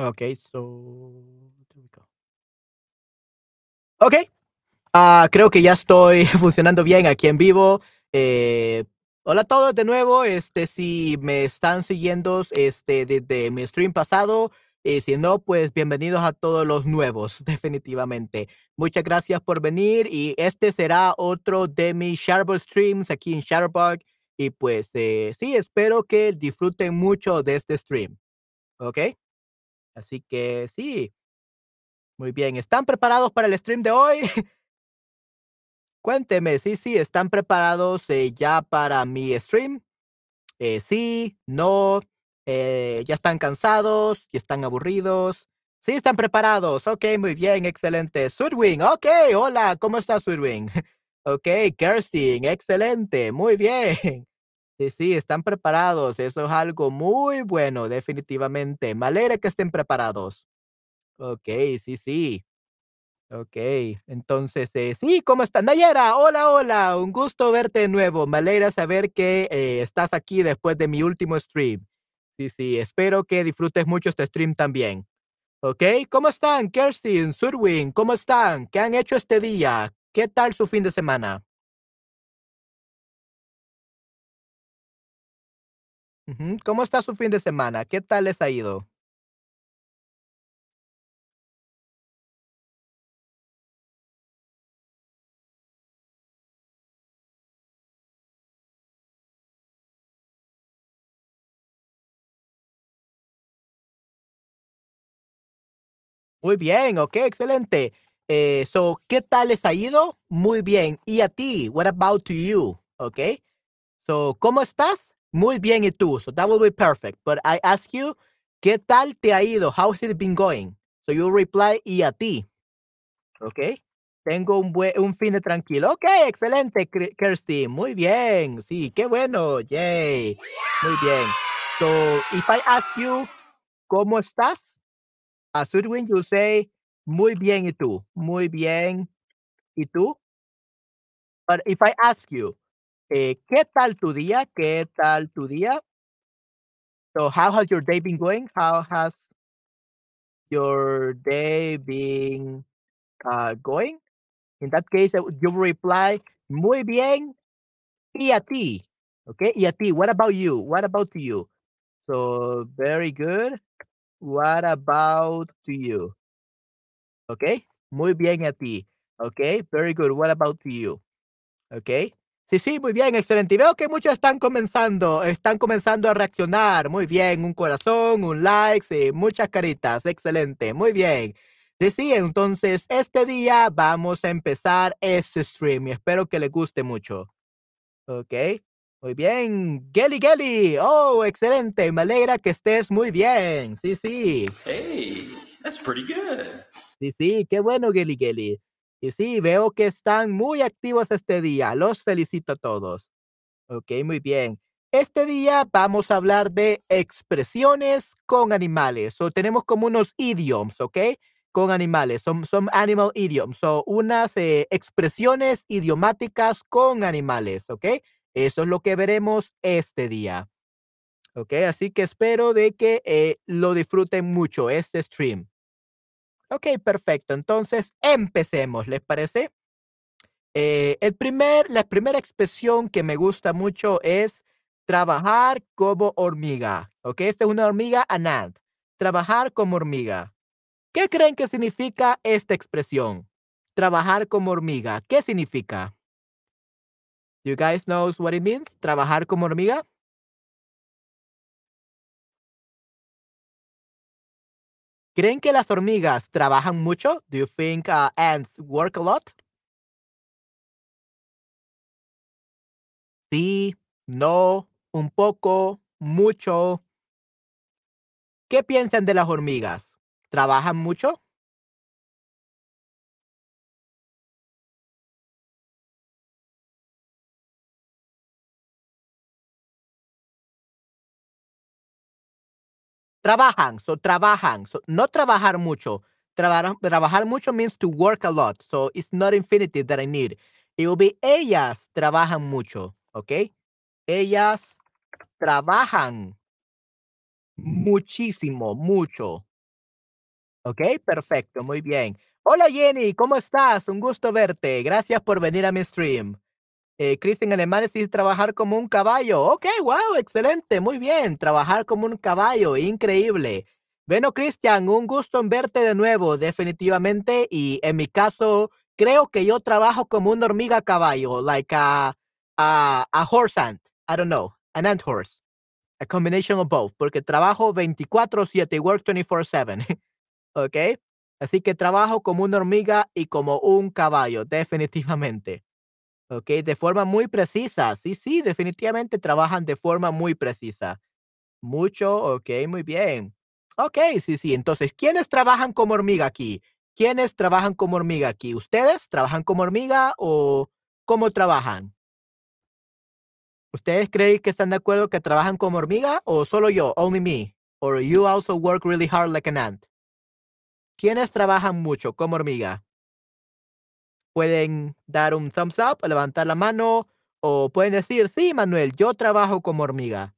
Okay, so there we go. Okey, ah, creo que ya estoy funcionando bien aquí en vivo. Eh, hola a todos de nuevo, este, si me están siguiendo, este, desde mi stream pasado, y si no, pues bienvenidos a todos los nuevos, definitivamente. Muchas gracias por venir y este será otro de mis Shutterbug streams aquí en Shutterbug y pues, eh, sí, espero que disfruten mucho de este stream, ¿okey? Así que sí. Muy bien, ¿están preparados para el stream de hoy? Cuénteme, sí, sí, ¿están preparados, eh, ya para mi stream? Eh, sí, no, eh, ¿ya están cansados, ya están aburridos? Sí, están preparados. Okey, muy bien, excelente. Switwing, okey, hola, ¿cómo estás, Switwing? Okey, Kerstin, excelente, muy bien. Sí, sí, están preparados, eso es algo muy bueno, definitivamente. Me alegra que estén preparados. Okey, sí, sí. Okey, entonces, eh, sí, ¿cómo están? Nayera, hola, hola, un gusto verte de nuevo. Me alegra saber que, eh, estás aquí después de mi último stream. Sí, sí, espero que disfrutes mucho este stream también. Okey, ¿cómo están? Kerstin, Switwing, ¿cómo están? ¿Qué han hecho este día? ¿Qué tal su fin de semana? ¿Cómo está su fin de semana? ¿Qué tal les ha ido? Muy bien, okey, excelente. Eh, so, ¿qué tal les ha ido? Muy bien. ¿Y a ti? What about to you? Okey. So, ¿cómo estás? Muy bien, ¿y tú? So that will be perfect. But I ask you, ¿qué tal te ha ido? How has it been going? So you reply, ¿y a ti? Okey. Tengo un bue un fin tranquilo. Okey, excelente, Kerstin. Muy bien. Sí, qué bueno. Yay. Muy bien. So, if I ask you, ¿cómo estás? A Switwing, you say, muy bien, ¿y tú? Muy bien, ¿y tú? But if I ask you, eh, ¿qué tal tu día? ¿Qué tal tu día? So, how has your day been going? How has your day been, ah, going? In that case, uh, you reply, muy bien, ¿y a ti? Okey, ¿y a ti? What about you? What about you? So, very good. What about to you? Okay, muy bien, ¿y a ti? Okey, very good. What about to you? Okey. Sí, sí, muy bien, excelente. Y veo que muchos están comenzando están comenzando a reaccionar. Muy bien, un corazón, un like, sí, muchas caritas. Excelente, muy bien. Sí, sí, entonces, este día vamos a empezar este stream y espero que les guste mucho. Okey, muy bien. Geli, Geli, oh, excelente, me alegra que estés muy bien. Sí, sí. Hey, that's pretty good. Sí, sí, qué bueno, Geli, Geli. Y sí, veo que están muy activos este día. Los felicito a todos. Okey, muy bien. Este día vamos a hablar de expresiones con animales. So, tenemos como unos idioms, ¿okey? Con animales. Some some animal idioms. So, unas, eh, expresiones idiomáticas con animales, ¿okey? Eso es lo que veremos este día. Okey, así que espero de que, eh, lo disfruten mucho este stream. Okey, perfecto. Entonces, empecemos, ¿les parece? Eh, el primer la primera expresión que me gusta mucho es trabajar como hormiga, ¿okey? Esta es una hormiga, an ant. Trabajar como hormiga. ¿Qué creen que significa esta expresión? Trabajar como hormiga, ¿qué significa? You guys knows what it means, trabajar como hormiga? ¿Creen que las hormigas trabajan mucho? Do you think, uh, ants work a lot? Sí, no, un poco, mucho. ¿Qué piensan de las hormigas? ¿Trabajan mucho? Trabajan, so trabajan, so no trabajar mucho. Trabajar mucho means to work a lot, so it's not infinitive that I need. It will be ellas trabajan mucho, ¿okey? Ellas trabajan muchísimo, mucho. ¿Ok? Perfecto, muy bien. Hola Jenny, ¿cómo estás? Un gusto verte. Gracias por venir a mi stream. Eh, Cristian Alemanes dice trabajar como un caballo. Ok, wow, excelente, muy bien. Trabajar como un caballo, increíble. Bueno, Cristian, un gusto en verte de nuevo, definitivamente. Y en mi caso, creo que yo trabajo como una hormiga caballo, like a, a, a horse ant. I don't know, an ant horse. A combination of both, porque trabajo 24/7, work 24/7. ¿Ok? Así que trabajo como una hormiga y como un caballo, definitivamente. ¿Ok? De forma muy precisa. Sí, sí, definitivamente trabajan de forma muy precisa. Mucho, ok, muy bien. Ok, sí, sí. Entonces, ¿quiénes trabajan como hormiga aquí? ¿Quiénes trabajan como hormiga aquí? ¿Ustedes trabajan como hormiga o cómo trabajan? ¿Ustedes creen que están de acuerdo que trabajan como hormiga o solo yo, only me? Or you also work really hard like an ant? ¿Quiénes trabajan mucho como hormiga? Pueden dar un thumbs up, levantar la mano o pueden decir, sí, Manuel, yo trabajo como hormiga.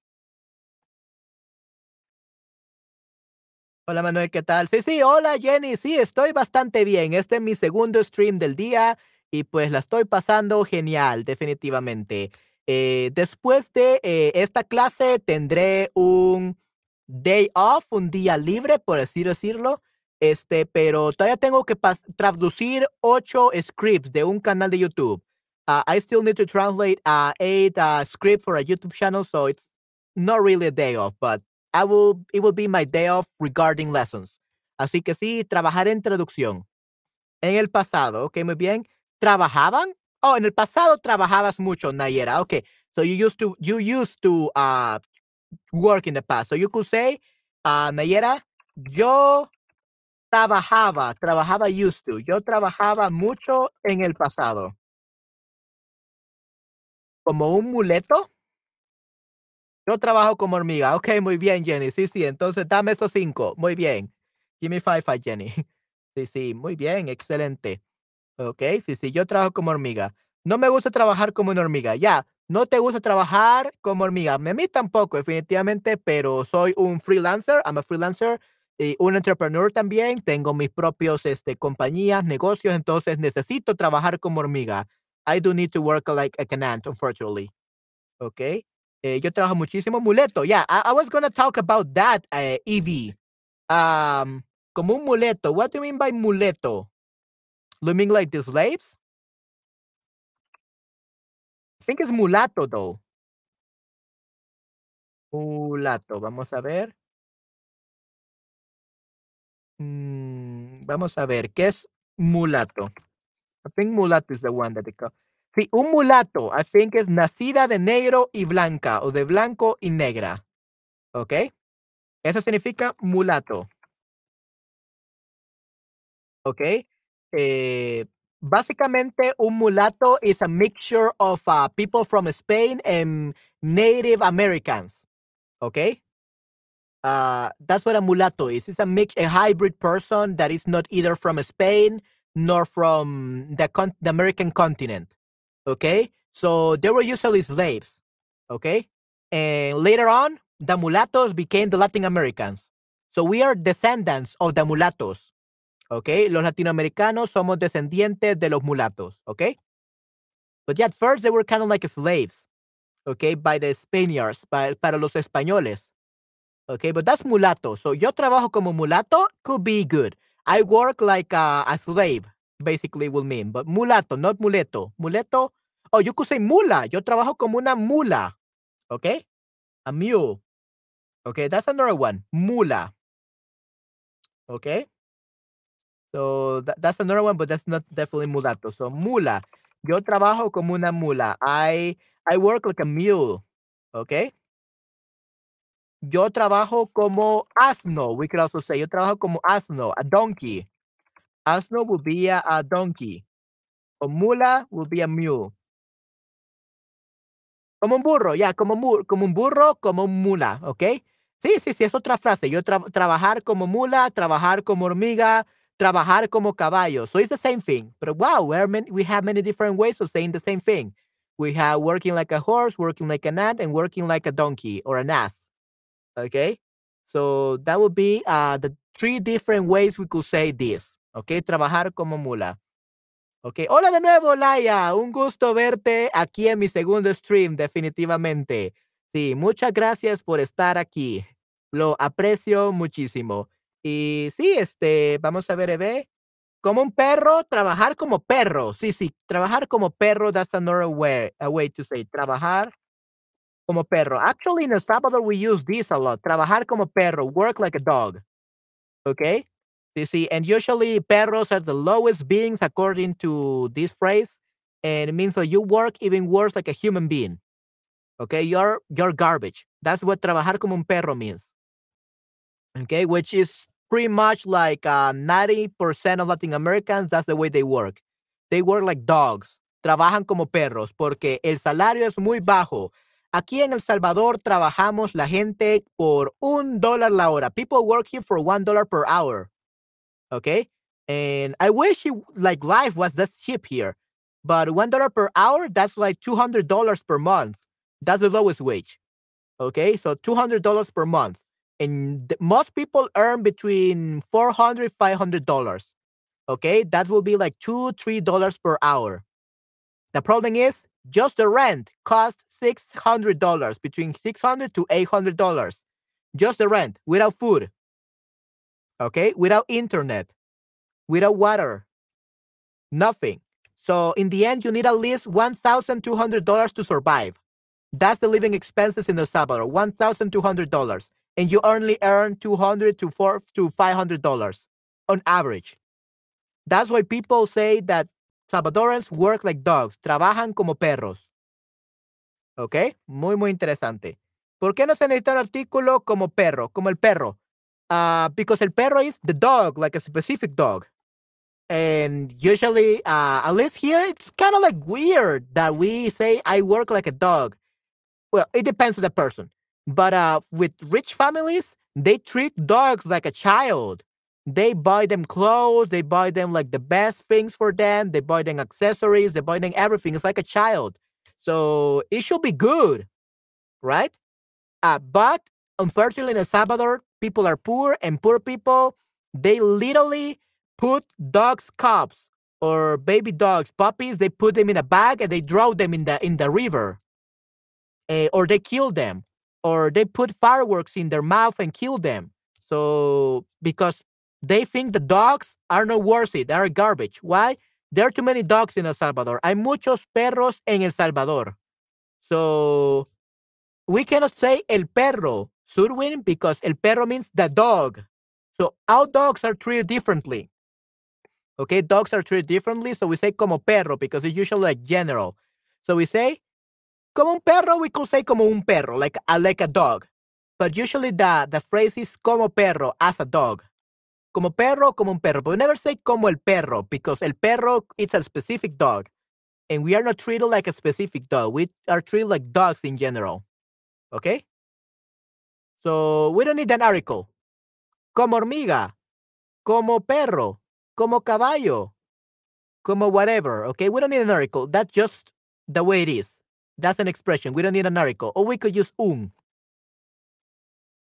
Hola Manuel, ¿qué tal? Sí, sí, hola Jenny, sí, estoy bastante bien. Este es mi segundo stream del día y pues la estoy pasando genial, definitivamente. Eh, después de eh, esta clase tendré un day off, un día libre, por así decirlo. Este, pero todavía tengo que traducir ocho scripts de un canal de YouTube. Uh, I still need to translate uh, eight uh, scripts for a YouTube channel, so it's not really a day off, but I will, it will be my day off regarding lessons. Así que sí, trabajar en traducción. En el pasado, ok, muy bien. ¿Trabajaban? Oh, en el pasado trabajabas mucho, Nayera. Okay, so you used to, you used to uh, work in the past. So you could say, uh, Nayera, yo Trabajaba, trabajaba used to. Yo trabajaba mucho en el pasado. ¿Como un muleto? Yo trabajo como hormiga. Ok, muy bien, Jenny. Sí, sí, entonces dame esos cinco. Muy bien. Give me five, five, Jenny. Sí, sí, muy bien, excelente. Ok, sí, sí, yo trabajo como hormiga. No me gusta trabajar como una hormiga. Ya, no te gusta trabajar como hormiga. A mí tampoco, definitivamente, pero soy un freelancer. I'm a freelancer y un entrepreneur también, tengo mis propios este, compañías, negocios, entonces necesito trabajar como hormiga. I do need to work like a an ant, unfortunately. Okay. Eh, yo trabajo muchísimo muleto. Yeah, I, was going to talk about that, uh, como un muleto. What do you mean by muleto? Do you mean like the slaves? I think it's mulato, though. Mulato. Vamos a ver. Mm, vamos a ver, ¿qué es mulato? I think mulato is the one that they call. Sí, un mulato, I think es nacida de negro y blanca o de blanco y negra. ¿Ok? Eso significa mulato. ¿Ok? Eh, básicamente, un mulato is a mixture of uh, people from Spain and Native Americans. ¿Ok? Uh, that's what a mulatto is. It's a mix, a hybrid person that is not either from Spain nor from the, con- the American continent. Okay, so they were usually slaves. Okay, and later on, the mulattoes became the Latin Americans. So we are descendants of the mulattoes. Okay, los latinoamericanos somos descendientes de los mulatos. Okay, but yeah, at first they were kind of like slaves. Okay, by the Spaniards, by, para los españoles. Okay, but that's mulato. So yo trabajo como mulato could be good. I work like a, a slave, basically will mean. But mulato, not muleto. Muleto, oh, you could say mula. Yo trabajo como una mula. Okay? A mule. Okay, that's another one. Mula. Okay? So that, that's another one, but that's not definitely mulato. So mula. Yo trabajo como una mula. I I work like a mule. Okay? Yo trabajo como asno. We could also say yo trabajo como asno, a donkey. Asno would be a, donkey. O mula would be a mule. Como un burro, ya, como, como un burro, como un mula, ¿ok? Sí, sí, sí, es otra frase. Yo tra trabajar como mula, trabajar como hormiga, trabajar como caballo. So it's the same thing. But wow, many, we have many different ways of saying the same thing. We have working like a horse, working like an ant, and working like a donkey or an ass. Okay. So that would be uh, the three different ways we could say this. Okay, trabajar como mula. Okay, hola de nuevo, Laia. Un gusto verte aquí en mi segundo stream, definitivamente. Sí, muchas gracias por estar aquí. Lo aprecio muchísimo. Y sí, este, vamos a ver, Eve. Como un perro, trabajar como perro. Sí, sí, trabajar como perro, that's another way, a way to say trabajar como perro. Actually, in El Salvador, we use this a lot. Trabajar como perro, work like a dog. Okay? You see, and usually perros are the lowest beings according to this phrase. And it means that you work even worse like a human being. Okay, you're you're garbage. That's what trabajar como un perro means. Okay, which is pretty much like uh, 90% of Latin Americans, that's the way they work. They work like dogs. Trabajan como perros porque el salario es muy bajo. Aquí en El Salvador trabajamos la gente por un dólar la hora. People work here for one dollar per hour. Okay? And I wish it, like life was that cheap here. But one dollar per hour, that's like $200 per month. That's the lowest wage. Okay? So $200 per month and most people earn between 400 500 dollars okay that will be like two three dollars per hour the problem is just the rent costs six hundred dollars between 600 to 800 dollars. Just the rent without food. Okay? Without internet. Without water. Nothing. So in the end you need at least $1200 to survive. That's the living expenses in el salvador $1200 and you only earn 200 to 4 to 500 dollars on average. That's why people say that salvadorans work like dogs trabajan como perros. ¿ok? muy muy interesante. ¿por qué no se necesita un artículo como perro como el perro? Uh, because el perro is the dog like a specific dog. And usually uh, at least here it's kind of like weird that we say i work like a dog. Well it depends on the person. But uh, with rich families, they treat dogs like a child. They buy them clothes, they buy them like the best things for them, they buy them accessories, they buy them everything. It's like a child. So it should be good, right? Uh, but unfortunately, in El Salvador, people are poor, and poor people, they literally put dogs' cubs or baby dogs, puppies, they put them in a bag and they throw them in the in the river, uh, or they kill them or they put fireworks in their mouth and kill them. So because they think the dogs are not worthy, they are garbage. Why? There are too many dogs in El Salvador. Hay muchos perros en El Salvador. So we cannot say el perro, Surwin, because el perro means the dog. So our dogs are treated differently. Okay, dogs are treated differently. So we say como perro because it's usually like general. So we say Como un perro, we could say como un perro, like a, like a dog. But usually the, the phrase is como perro, as a dog. Como perro, como un perro. But we never say como el perro because el perro is a specific dog. And we are not treated like a specific dog. We are treated like dogs in general. Okay? So we don't need an article. Como hormiga, como perro, como caballo, como whatever. Okay? We don't need an article. That's just the way it is. That's an expression. We don't need an article. Or we could use un.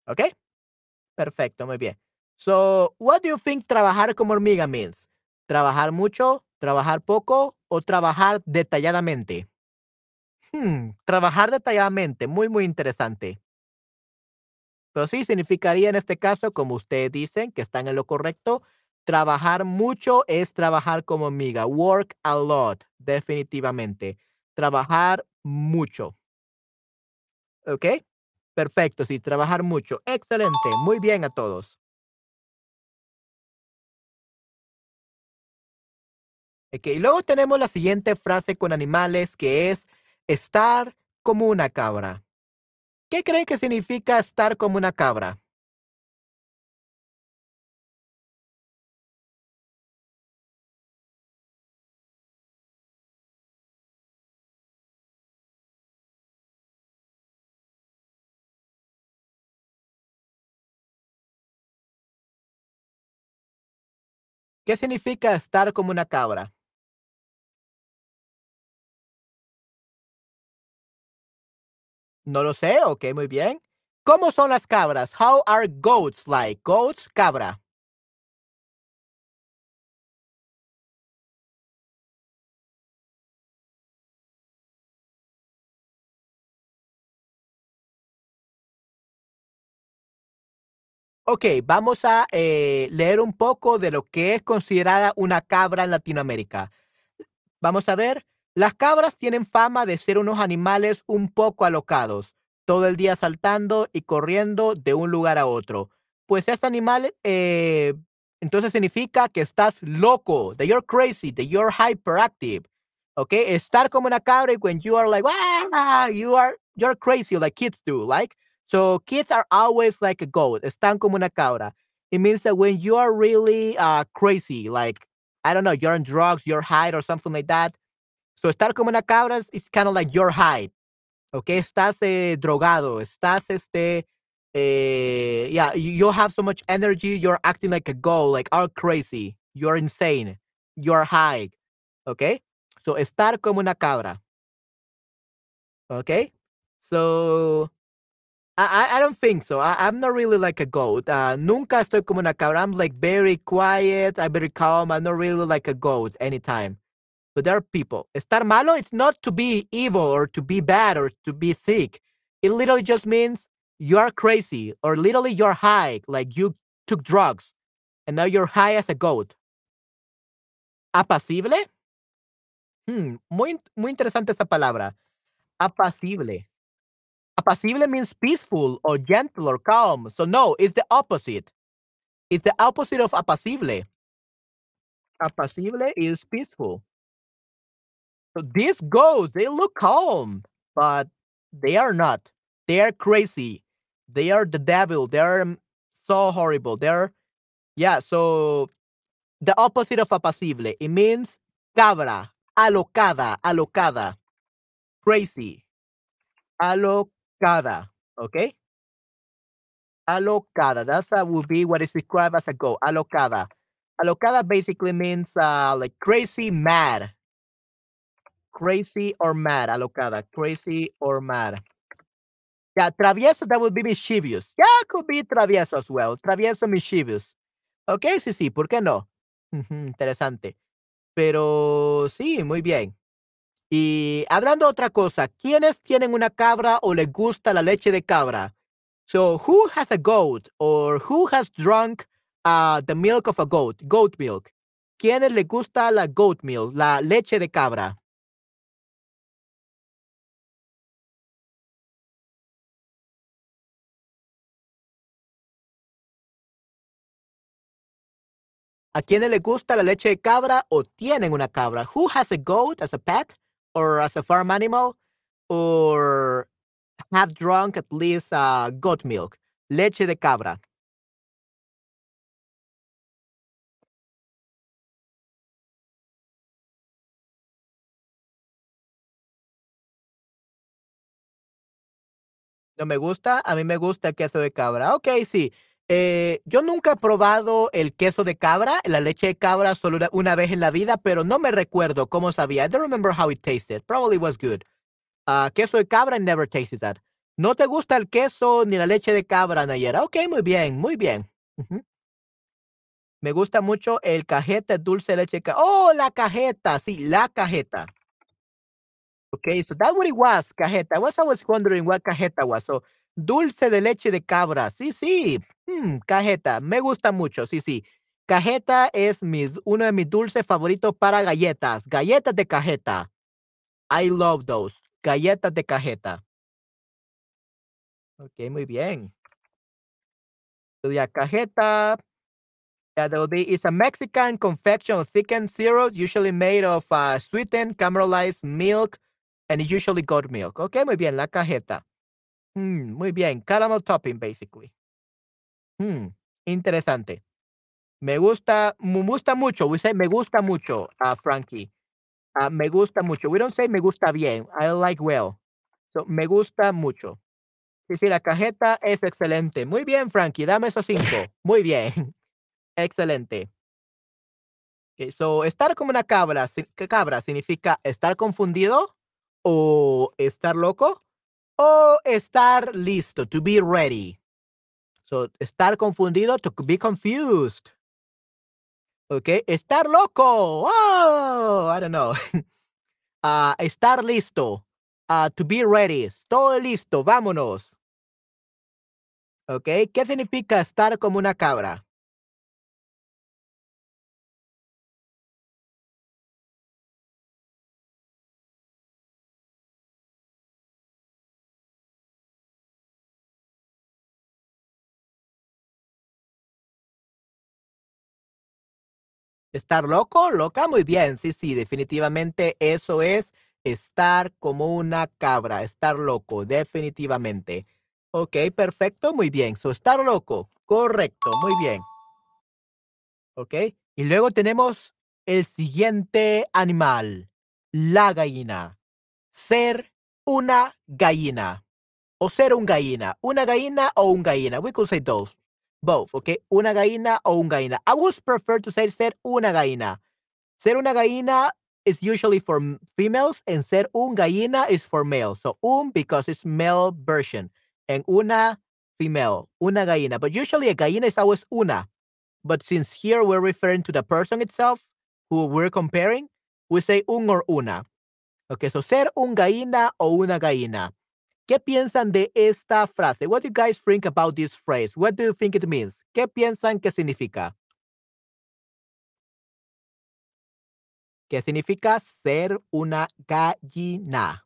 Okay? Perfecto, muy bien. So, what do you think trabajar como hormiga means? ¿Trabajar mucho, trabajar poco o trabajar detalladamente? Hmm, trabajar detalladamente, muy, muy interesante. Pero sí significaría en este caso, como ustedes dicen, que están en lo correcto, trabajar mucho es trabajar como hormiga. Work a lot, definitivamente. Trabajar mucho. ¿Ok? Perfecto, sí, trabajar mucho. Excelente, muy bien a todos. Ok, y luego tenemos la siguiente frase con animales que es estar como una cabra. ¿Qué creen que significa estar como una cabra? ¿Qué significa estar como una cabra? No lo sé, ok, muy bien. ¿Cómo son las cabras? How are goats like? Goats, cabra. Ok, vamos a eh, leer un poco de lo que es considerada una cabra en Latinoamérica. Vamos a ver las cabras tienen fama de ser unos animales un poco alocados, todo el día saltando y corriendo de un lugar a otro. Pues este animal, eh, entonces significa que estás loco, that you're crazy, that you're hyperactive. Ok, estar como una cabra when you are like, ah, you are, you're crazy like kids do, like. So kids are always like a goat, están como una cabra. It means that when you are really uh, crazy, like, I don't know, you're on drugs, you're high or something like that. So estar como una cabra is kind of like you're high. Okay, estás eh, drogado, estás este, eh, yeah, you, have so much energy, you're acting like a goat, like all crazy, you're insane, you're high. Okay, so estar como una cabra. Okay, so I, I don't think so. I, am not really like a goat. Uh, nunca estoy como una cabra. I'm like very quiet. I'm very calm. I'm not really like a goat anytime. But there are people. Estar malo, it's not to be evil or to be bad or to be sick. It literally just means you are crazy or literally you're high, like you took drugs and now you're high as a goat. Apacible? Hmm, muy, muy interesante esa palabra. Apacible. Apacible means peaceful or gentle or calm. So no, it's the opposite. It's the opposite of apacible. Apacible is peaceful. So these ghosts, they look calm, but they are not. They are crazy. They are the devil. They are so horrible. They're yeah, so the opposite of apacible. It means cabra, alocada, alocada, crazy, alocada. Okay? Alocada. That's that would be what is described as a goat. Alocada. Alocada basically means uh, like crazy, mad. Crazy or mad. Alocada. Crazy or mad. Yeah, travieso, that would be mischievous. Yeah, could be travieso as well. Travieso, mischievous. Ok, sí, sí, ¿por qué no? Interesante. Pero sí, muy bien. Y hablando otra cosa, ¿quiénes tienen una cabra o les gusta la leche de cabra? So, who has a goat or who has drunk uh, the milk of a goat, goat milk? ¿Quiénes les gusta la goat milk, la leche de cabra? ¿A quiénes les gusta la leche de cabra o tienen una cabra? Who has a goat as a pet? or as a farm animal or have drunk at least uh, goat milk, leche de cabra. No me gusta, a mí me gusta queso de cabra. Ok, sí. Eh, yo nunca he probado el queso de cabra, la leche de cabra solo una, vez en la vida, pero no me recuerdo cómo sabía. I don't remember how it tasted. Probably was good. Uh, queso de cabra, I never tasted that. ¿No te gusta el queso ni la leche de cabra, Nayera? Ok, muy bien, muy bien. Me gusta mucho el cajeta dulce leche de cabra. Oh, la cajeta, sí, la cajeta. Okay, so that's what it was, cajeta. I was always wondering what cajeta was. So, dulce de leche de cabra. Sí, sí. Hmm, cajeta. Me gusta mucho. Sí, sí. Cajeta es mis, uno de mis dulces favoritos para galletas. Galletas de cajeta. I love those. Galletas de cajeta. Ok, muy bien. So, cajeta. Yeah, there will be, it's a Mexican confection of thickened syrup, usually made of uh, sweetened caramelized milk and usually goat milk. Ok, muy bien, la cajeta. Mm, muy bien, caramel topping, basically. Mm, interesante. Me gusta, me gusta mucho. We say me gusta mucho, uh, Frankie. Uh, me gusta mucho. We don't say me gusta bien. I like well. So, me gusta mucho. Sí, sí, la cajeta es excelente. Muy bien, Frankie. Dame esos cinco. Muy bien. excelente. Okay, so, estar como una cabra, cabra significa estar confundido o estar loco o estar listo, to be ready. So, estar confundido, to be confused. Okay, estar loco. Oh, I don't know. uh, estar listo. Uh, to be ready. Todo listo. Vámonos. ¿Ok? ¿Qué significa estar como una cabra? ¿Estar loco? ¿Loca? Muy bien. Sí, sí, definitivamente eso es estar como una cabra, estar loco, definitivamente. Ok, perfecto, muy bien. So, estar loco, correcto, muy bien. Ok, y luego tenemos el siguiente animal, la gallina. Ser una gallina o ser un gallina. Una gallina o un gallina. We could say those. Both, okay? Una gallina o un gallina. I would prefer to say ser una gallina. Ser una gallina is usually for females and ser un gallina is for males. So un because it's male version and una female, una gallina. But usually a gallina is always una. But since here we're referring to the person itself who we're comparing, we say un or una. Okay, so ser un gallina o una gallina. ¿Qué piensan de esta frase? What do you guys think about this phrase? What do you think it means? ¿Qué piensan que significa? ¿Qué significa ser una gallina?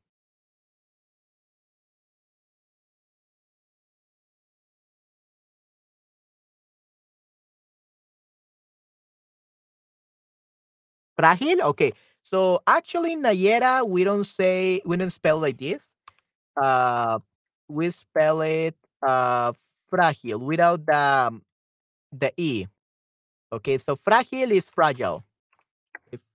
Frágil? Okay. So actually, Nayera, we don't say, we don't spell like this. Uh, we spell it uh, frágil without the, the E. Okay, so frágil is fragile.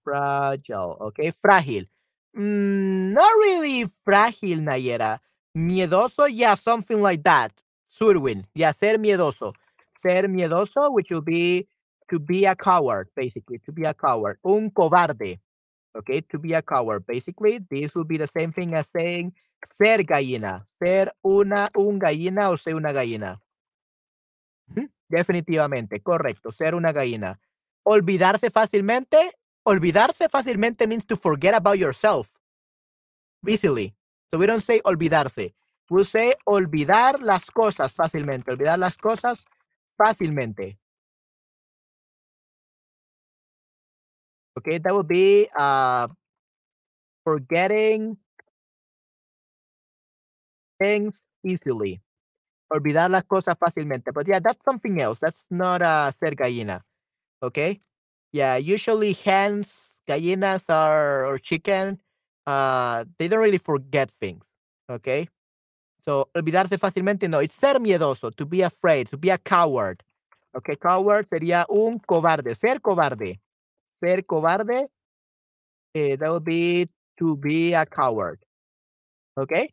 Fragile, okay, frágil. Mm, not really frágil, Nayera. Miedoso, yeah, something like that. Surwin, yeah, ser miedoso. Ser miedoso, which will be to be a coward, basically, to be a coward. Un cobarde, okay, to be a coward. Basically, this will be the same thing as saying ser gallina, ser una, un gallina o ser una gallina. Definitivamente, correcto, ser una gallina. Olvidarse fácilmente, olvidarse fácilmente means to forget about yourself easily. So we don't say olvidarse. We say olvidar las cosas fácilmente, olvidar las cosas fácilmente. Okay, that would be uh, forgetting things easily. Olvidar las cosas fácilmente. But yeah, that's something else. That's not uh, ser gallina. Okay? Yeah, usually hens, gallinas are or chicken, uh, they don't really forget things. Okay? So, olvidarse fácilmente, no. It's ser miedoso, to be afraid, to be a coward. Okay, coward sería un cobarde, ser cobarde. Ser cobarde, eh, that would be to be a coward. Okay?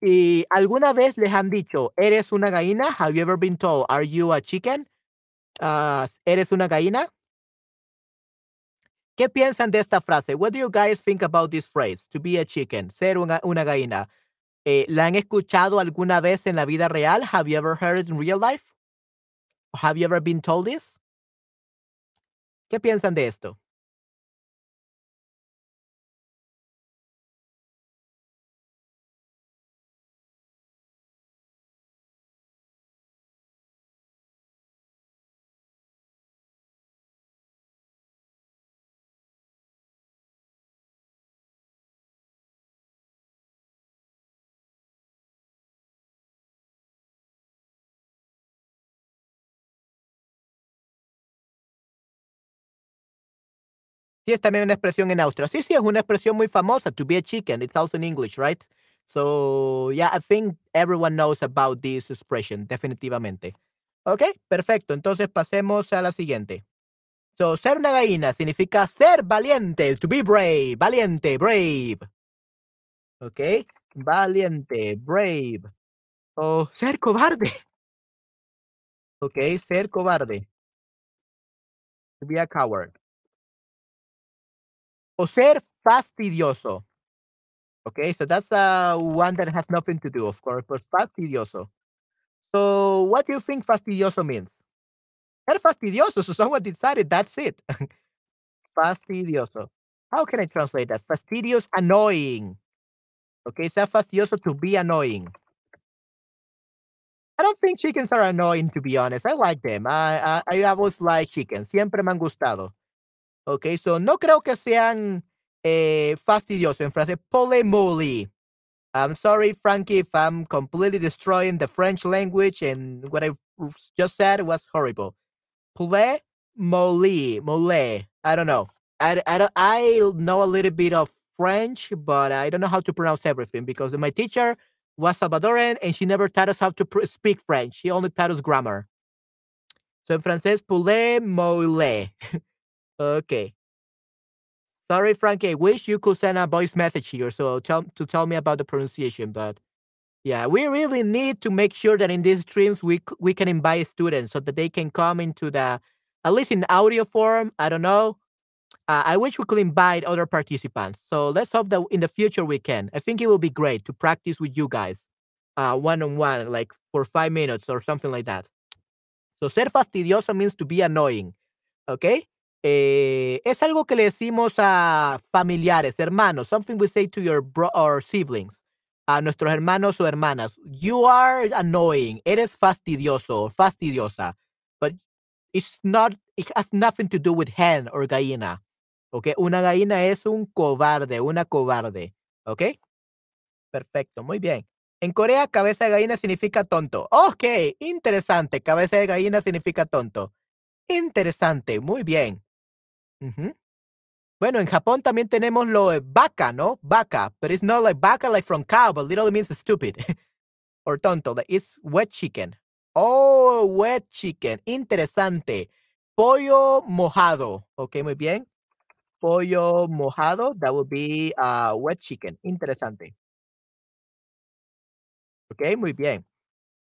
¿Y alguna vez les han dicho, eres una gallina? Have you ever been told, are you a chicken? Uh, ¿Eres una gallina? ¿Qué piensan de esta frase? What do you guys think about this phrase? To be a chicken, ser una, una gallina. Eh, ¿La han escuchado alguna vez en la vida real? Have you ever heard it in real life? Have you ever been told this? ¿Qué piensan de esto? Sí, es también una expresión en Austria. Sí, sí, es una expresión muy famosa. To be a chicken. It's also in English, right? So, yeah, I think everyone knows about this expression, definitivamente. Ok, perfecto. Entonces pasemos a la siguiente. So, ser una gallina significa ser valiente, to be brave, valiente, brave. Ok, valiente, brave. O ser cobarde. Ok, ser cobarde. To be a coward. O ser fastidioso. Okay, so that's uh, one that has nothing to do, of course, but fastidioso. So, what do you think fastidioso means? Ser fastidioso. So, someone decided that's it. fastidioso. How can I translate that? Fastidious, annoying. Okay, ser fastidioso to be annoying. I don't think chickens are annoying, to be honest. I like them. I, I, I always like chickens. Siempre me han gustado. Okay, so no creo que sean eh, fastidiosos. En frase, polemoli. I'm sorry, Frankie, if I'm completely destroying the French language and what I just said was horrible. Poulet, moli, mole. I don't know. I, I, I know a little bit of French, but I don't know how to pronounce everything because my teacher was Salvadoran and she never taught us how to speak French. She only taught us grammar. So in francés, poulet, mole. okay. Sorry, Frankie. Wish you could send a voice message here so tell to tell me about the pronunciation. But yeah, we really need to make sure that in these streams we we can invite students so that they can come into the at least in audio form. I don't know. Uh, I wish we could invite other participants. So let's hope that in the future we can. I think it will be great to practice with you guys, uh, one on one, like for five minutes or something like that. So ser fastidioso means to be annoying. Okay. Eh, es algo que le decimos a familiares, hermanos, something we say to your bro or siblings, a nuestros hermanos o hermanas. You are annoying, eres fastidioso o fastidiosa, but it's not, it has nothing to do with hen or gallina. Okay, una gallina es un cobarde, una cobarde. Okay, perfecto, muy bien. En Corea, cabeza de gallina significa tonto. Ok, interesante. Cabeza de gallina significa tonto. Interesante, muy bien. Bueno, en Japón también tenemos lo de vaca, ¿no? Vaca, but it's not like vaca like from cow, but literally means stupid or tonto. Like it's wet chicken. Oh, wet chicken. Interesante. Pollo mojado. Ok, muy bien. Pollo mojado. That would be uh, wet chicken. Interesante. Ok, muy bien.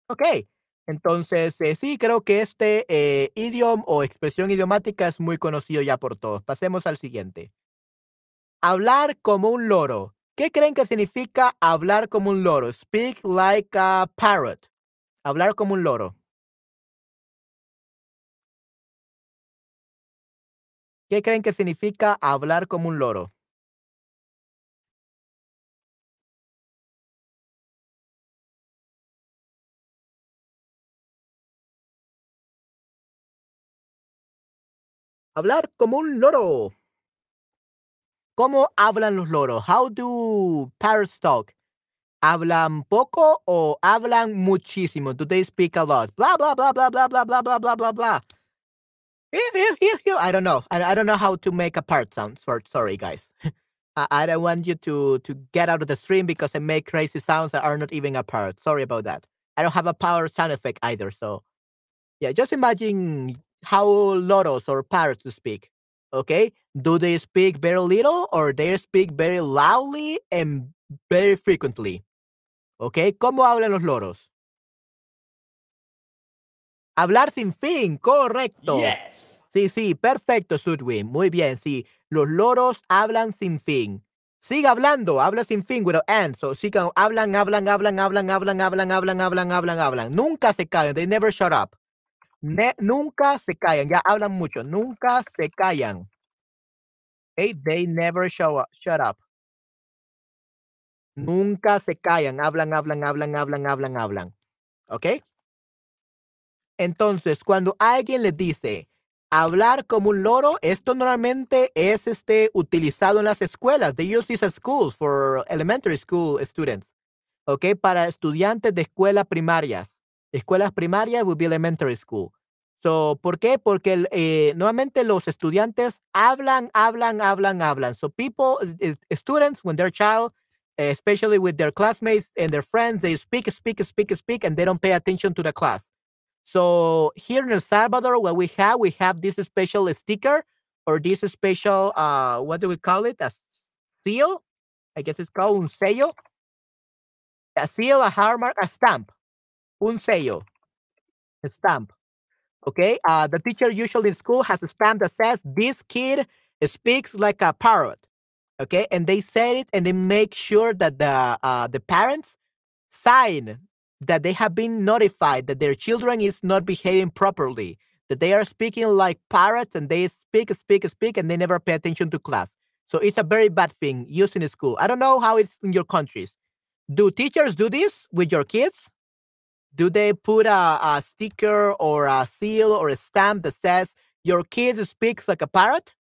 Ok. Entonces, eh, sí, creo que este eh, idioma o expresión idiomática es muy conocido ya por todos. Pasemos al siguiente. Hablar como un loro. ¿Qué creen que significa hablar como un loro? Speak like a parrot. Hablar como un loro. ¿Qué creen que significa hablar como un loro? Hablar como un loro. ¿Cómo hablan los loros? How do parrots talk? ¿Hablan poco o hablan muchísimo? Do they speak a lot? Blah, blah, blah, blah, blah, blah, blah, blah, blah, blah, blah. I don't know. I, don't know how to make a part sound. Sorry, guys. I, don't want you to, to get out of the stream because I make crazy sounds that are not even a part. Sorry about that. I don't have a power sound effect either. So, yeah, just imagine how loros or parrots speak. Okay, do they speak very little or they speak very loudly and very frequently? Okay, ¿cómo hablan los loros? Hablar sin fin, correcto. Yes. Sí, sí, perfecto, Sudwin. Muy bien, sí. Los loros hablan sin fin. Siga hablando, habla sin fin, without end. So, sigan, hablan, hablan, hablan, hablan, hablan, hablan, hablan, hablan, hablan, hablan. Nunca se callan. They never shut up nunca se callan, ya hablan mucho, nunca se callan. Okay, they never show up, shut up. Nunca se callan, hablan, hablan, hablan, hablan, hablan, hablan. ¿Ok? Entonces, cuando alguien le dice hablar como un loro, esto normalmente es este, utilizado en las escuelas. They use this at schools for elementary school students. ¿Ok? Para estudiantes de escuelas primarias. Escuelas primarias would be elementary school. So, ¿Por qué? Porque eh, nuevamente los estudiantes hablan, hablan, hablan, hablan. So people, students, when they're child, especially with their classmates and their friends, they speak, speak, speak, speak, and they don't pay attention to the class. So here in El Salvador, what we have, we have this special sticker or this special, uh, what do we call it? A seal? I guess it's called un sello. A seal, a hallmark, a stamp. Un sello. A stamp. Okay. Uh, the teacher usually in school has a stamp that says this kid speaks like a parrot. Okay. And they say it and they make sure that the uh, the parents sign that they have been notified that their children is not behaving properly, that they are speaking like parrots and they speak, speak, speak, and they never pay attention to class. So it's a very bad thing used in school. I don't know how it's in your countries. Do teachers do this with your kids? Do they put a, a sticker or a seal or a stamp that says your kid speaks like a parrot?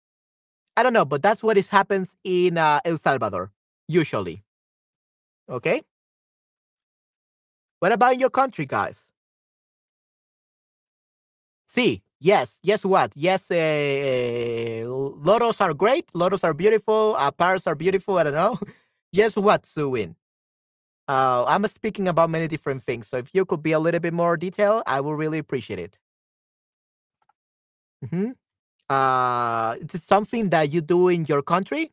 I don't know, but that's what is happens in uh, El Salvador usually. Okay. What about your country, guys? See, yes, yes, what? Yes, uh, lotos are great. Lotos are beautiful. Uh, parrots are beautiful. I don't know. yes, what, Suwin? Uh, I'm speaking about many different things. So if you could be a little bit more detailed, I would really appreciate it. Mm-hmm. Uh, it's something that you do in your country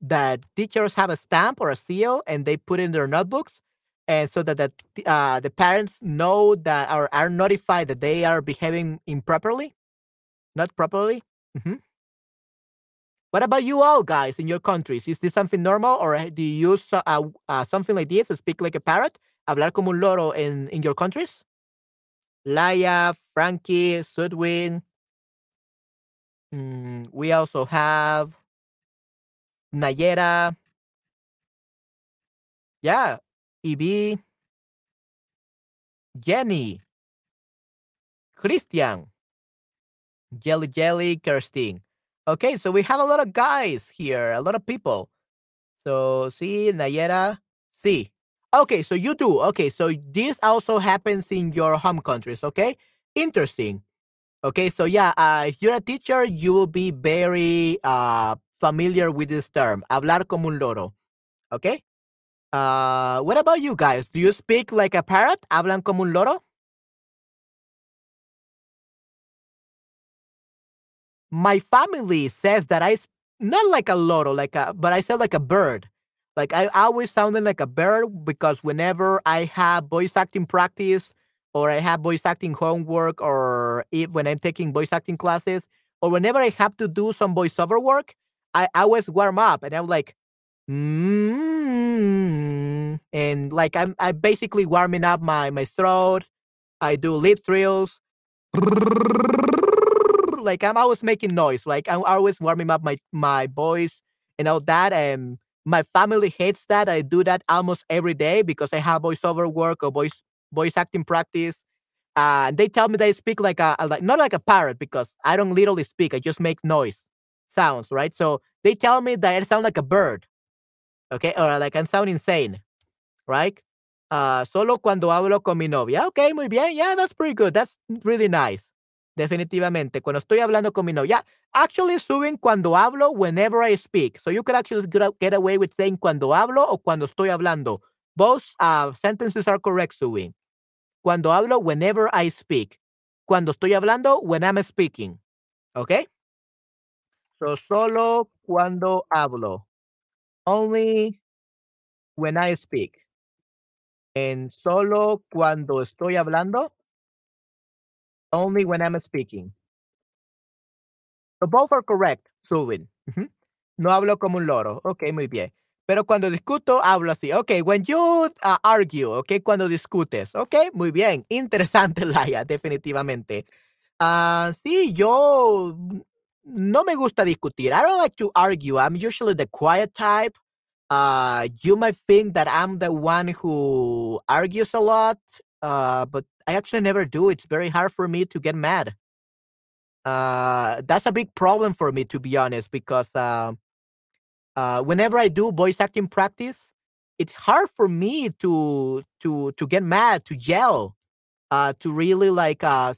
that teachers have a stamp or a seal and they put in their notebooks and so that the, uh, the parents know that are, are notified that they are behaving improperly not properly mm-hmm. What about you all guys in your countries is this something normal or do you use uh, uh, something like this to speak like a parrot hablar como un loro in, in your countries Laia, Frankie, Sudwin. Mm, we also have Nayera. Yeah, Ibi. Jenny. Christian. Jelly Jelly, Kirstin. Okay, so we have a lot of guys here, a lot of people. So, see, Nayera, see. Okay, so you do. Okay, so this also happens in your home countries. Okay, interesting. Okay, so yeah, uh, if you're a teacher, you will be very uh, familiar with this term, hablar como un loro. Okay? Uh, what about you guys? Do you speak like a parrot? ¿Hablan como un loro? My family says that I not like a loro, like a but I sound like a bird. Like I always sounded like a bird because whenever I have voice acting practice or I have voice acting homework or if, when I'm taking voice acting classes or whenever I have to do some voiceover work, I, I always warm up and I'm like, mm, and like I'm I basically warming up my my throat. I do lip Like I'm always making noise. Like I'm always warming up my my voice and all that. And my family hates that. I do that almost every day because I have voiceover work or voice voice acting practice. Uh, and they tell me they speak like a, a like not like a parrot because I don't literally speak. I just make noise sounds, right? So they tell me that I sound like a bird, okay, or like I sound insane, right? Uh, solo cuando hablo con mi novia. Okay, muy bien. Yeah, that's pretty good. That's really nice. Definitivamente. Cuando estoy hablando con mi novia. Actually, suben cuando hablo whenever I speak. So you could actually get away with saying cuando hablo o cuando estoy hablando. Both uh, sentences are correct, Suwin. Cuando hablo, whenever I speak. Cuando estoy hablando, when I'm speaking. Okay? So solo cuando hablo. Only when I speak. And solo cuando estoy hablando. Only when I'm speaking. So both are correct, Subin. No hablo como un loro. Ok, muy bien. Pero cuando discuto, hablo así. Ok, when you uh, argue, ok, cuando discutes. Ok, muy bien. Interesante, Laia, definitivamente. Ah, sí, yo no me gusta discutir. I don't like to argue. I'm usually the quiet type. Uh, you might think that I'm the one who argues a lot, uh, but I actually never do. It's very hard for me to get mad. Uh, that's a big problem for me, to be honest, because uh, uh, whenever I do voice acting practice, it's hard for me to to to get mad, to yell, uh, to really like uh,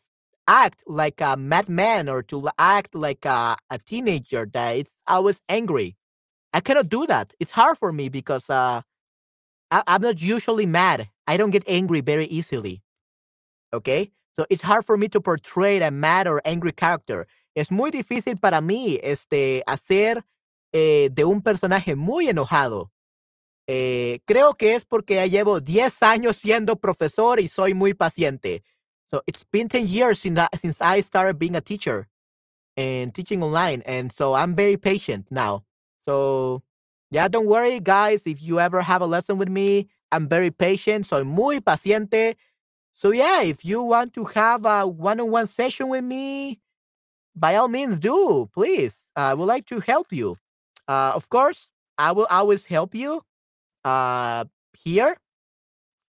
act like a madman or to act like a, a teenager that is always angry. I cannot do that. It's hard for me because uh, I, I'm not usually mad. I don't get angry very easily. Okay? So it's hard for me to portray a mad or angry character. Es muy difícil para mí este, hacer eh, de un personaje muy enojado. Eh, creo que es porque ya llevo 10 años siendo profesor y soy muy paciente. So it's been 10 years since since I started being a teacher and teaching online. And so I'm very patient now. So yeah, don't worry, guys. If you ever have a lesson with me, I'm very patient. So muy paciente. So yeah, if you want to have a one-on-one session with me, by all means do, please. I would like to help you. Uh, of course, I will always help you uh, here.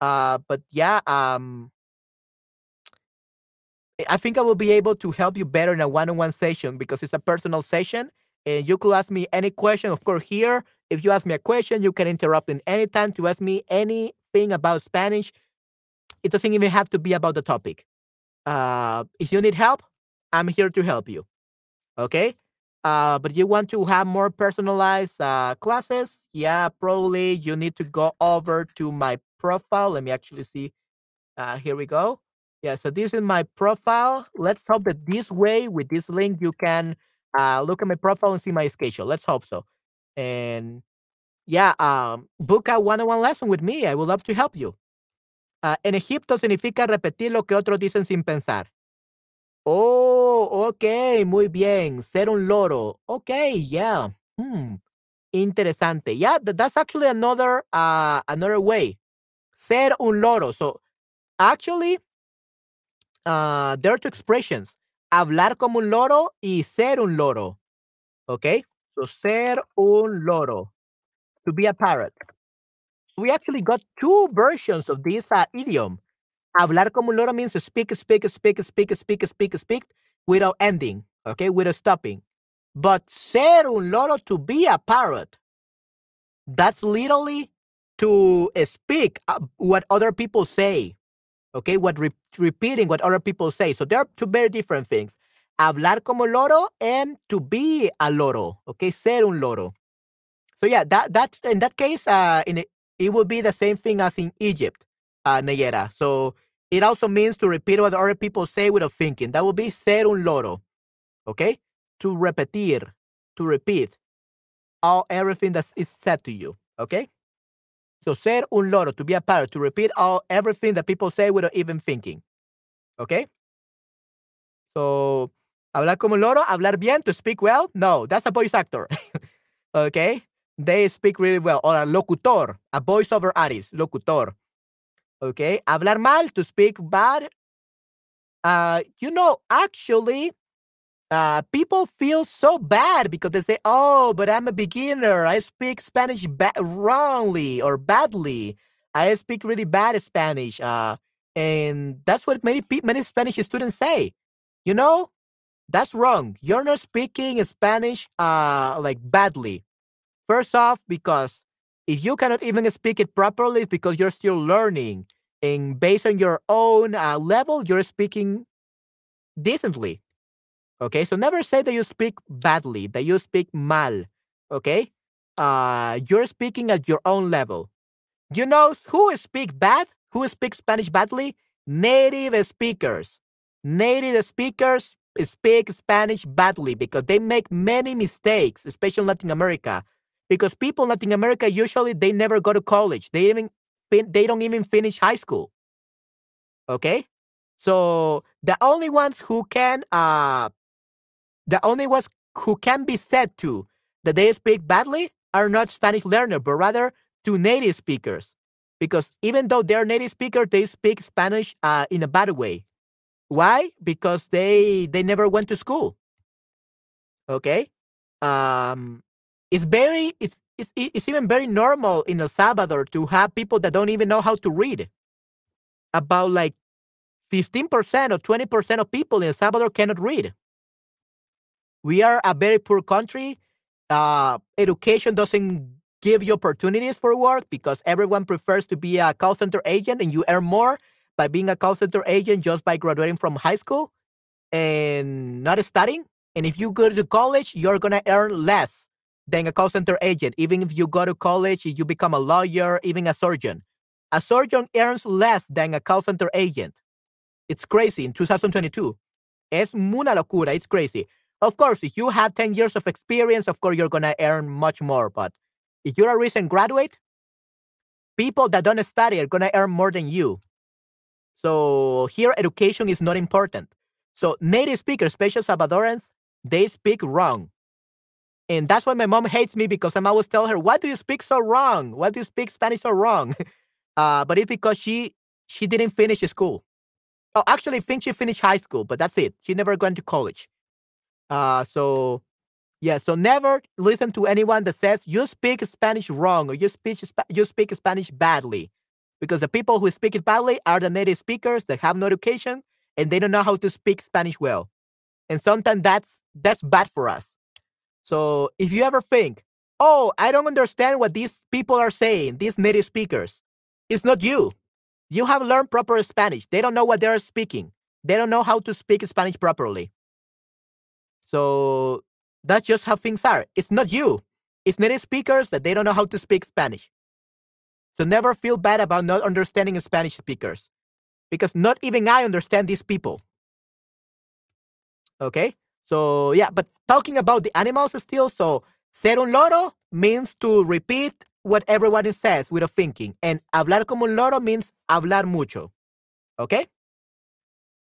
Uh, but yeah, um, I think I will be able to help you better in a one-on-one session because it's a personal session and you could ask me any question. Of course, here, if you ask me a question, you can interrupt in any time to ask me anything about Spanish. It doesn't even have to be about the topic. Uh, if you need help, I'm here to help you. Okay. Uh, but you want to have more personalized uh, classes? Yeah, probably you need to go over to my profile. Let me actually see. Uh, here we go. Yeah, so this is my profile. Let's hope that this way, with this link, you can uh, look at my profile and see my schedule. Let's hope so. And yeah, um, book a one-on-one lesson with me. I would love to help you. Uh, en Egipto significa repetir lo que otros dicen sin pensar. Oh, ok, muy bien. Ser un loro. Okay, yeah. Hmm. Interesante. Yeah, that's actually another uh, another way. Ser un loro. So actually, uh, there are two expressions. Hablar como un loro y ser un loro. Okay? So ser un loro. To be a parrot. We actually got two versions of this uh, idiom. Hablar como un loro means to speak, speak, speak, speak, speak, speak, speak without ending, okay, without stopping. But ser un loro to be a parrot, that's literally to speak uh, what other people say, okay, what re repeating what other people say. So there are two very different things. Hablar como loro and to be a loro, okay, ser un loro. So yeah, that that's in that case, uh, in it, it would be the same thing as in Egypt uh, Nayera. So it also means to repeat what other people say without thinking. That would be ser un loro. Okay? To repetir, to repeat all everything that is said to you. Okay? So ser un loro, to be a parrot, to repeat all everything that people say without even thinking. Okay? So hablar como un loro, hablar bien, to speak well. No, that's a voice actor. okay? They speak really well. Or a locutor, a voiceover artist, locutor. Okay, hablar mal, to speak bad. Uh, you know, actually, uh, people feel so bad because they say, "Oh, but I'm a beginner. I speak Spanish wrongly or badly. I speak really bad Spanish." Uh, and that's what many many Spanish students say. You know, that's wrong. You're not speaking Spanish uh like badly. First off, because if you cannot even speak it properly, it's because you're still learning. And based on your own uh, level, you're speaking decently. Okay, so never say that you speak badly, that you speak mal. Okay, uh, you're speaking at your own level. You know who speak bad? Who speaks Spanish badly? Native speakers. Native speakers speak Spanish badly because they make many mistakes, especially in Latin America because people in Latin America usually they never go to college. They even they don't even finish high school. Okay, so the only ones who can uh the only ones who can be said to that they speak badly are not Spanish learners, but rather to native speakers. Because even though they're native speakers, they speak Spanish uh, in a bad way. Why? Because they they never went to school. Okay. Um, it's very it's it's, it's even very normal in El Salvador to have people that don't even know how to read. About like 15% or 20% of people in El Salvador cannot read. We are a very poor country. Uh, education doesn't give you opportunities for work because everyone prefers to be a call center agent and you earn more by being a call center agent just by graduating from high school and not studying. And if you go to college, you're going to earn less than a call center agent. Even if you go to college, you become a lawyer, even a surgeon. A surgeon earns less than a call center agent. It's crazy in 2022. Es una locura. It's crazy. Of course, if you have 10 years of experience, of course, you're going to earn much more. But if you're a recent graduate, people that don't study are going to earn more than you. So here, education is not important. So native speakers, especially Salvadorans, they speak wrong. And that's why my mom hates me because I'm always tell her, why do you speak so wrong? Why do you speak Spanish so wrong? Uh, but it's because she she didn't finish school. Oh, actually, I think she finished high school, but that's it. She never went to college. Uh, so yeah, so never listen to anyone that says you speak Spanish wrong or you speak you speak Spanish badly, because the people who speak it badly are the native speakers that have no education and they don't know how to speak Spanish well. And sometimes that's that's bad for us. So if you ever think, oh, I don't understand what these people are saying, these native speakers, it's not you. You have learned proper Spanish. They don't know what they're speaking. They don't know how to speak Spanish properly. So that's just how things are. It's not you. It's native speakers that they don't know how to speak Spanish. So never feel bad about not understanding Spanish speakers because not even I understand these people. Okay? So, yeah, but talking about the animals still, so ser un loro means to repeat what everyone says without thinking. And hablar como un loro means hablar mucho. Okay?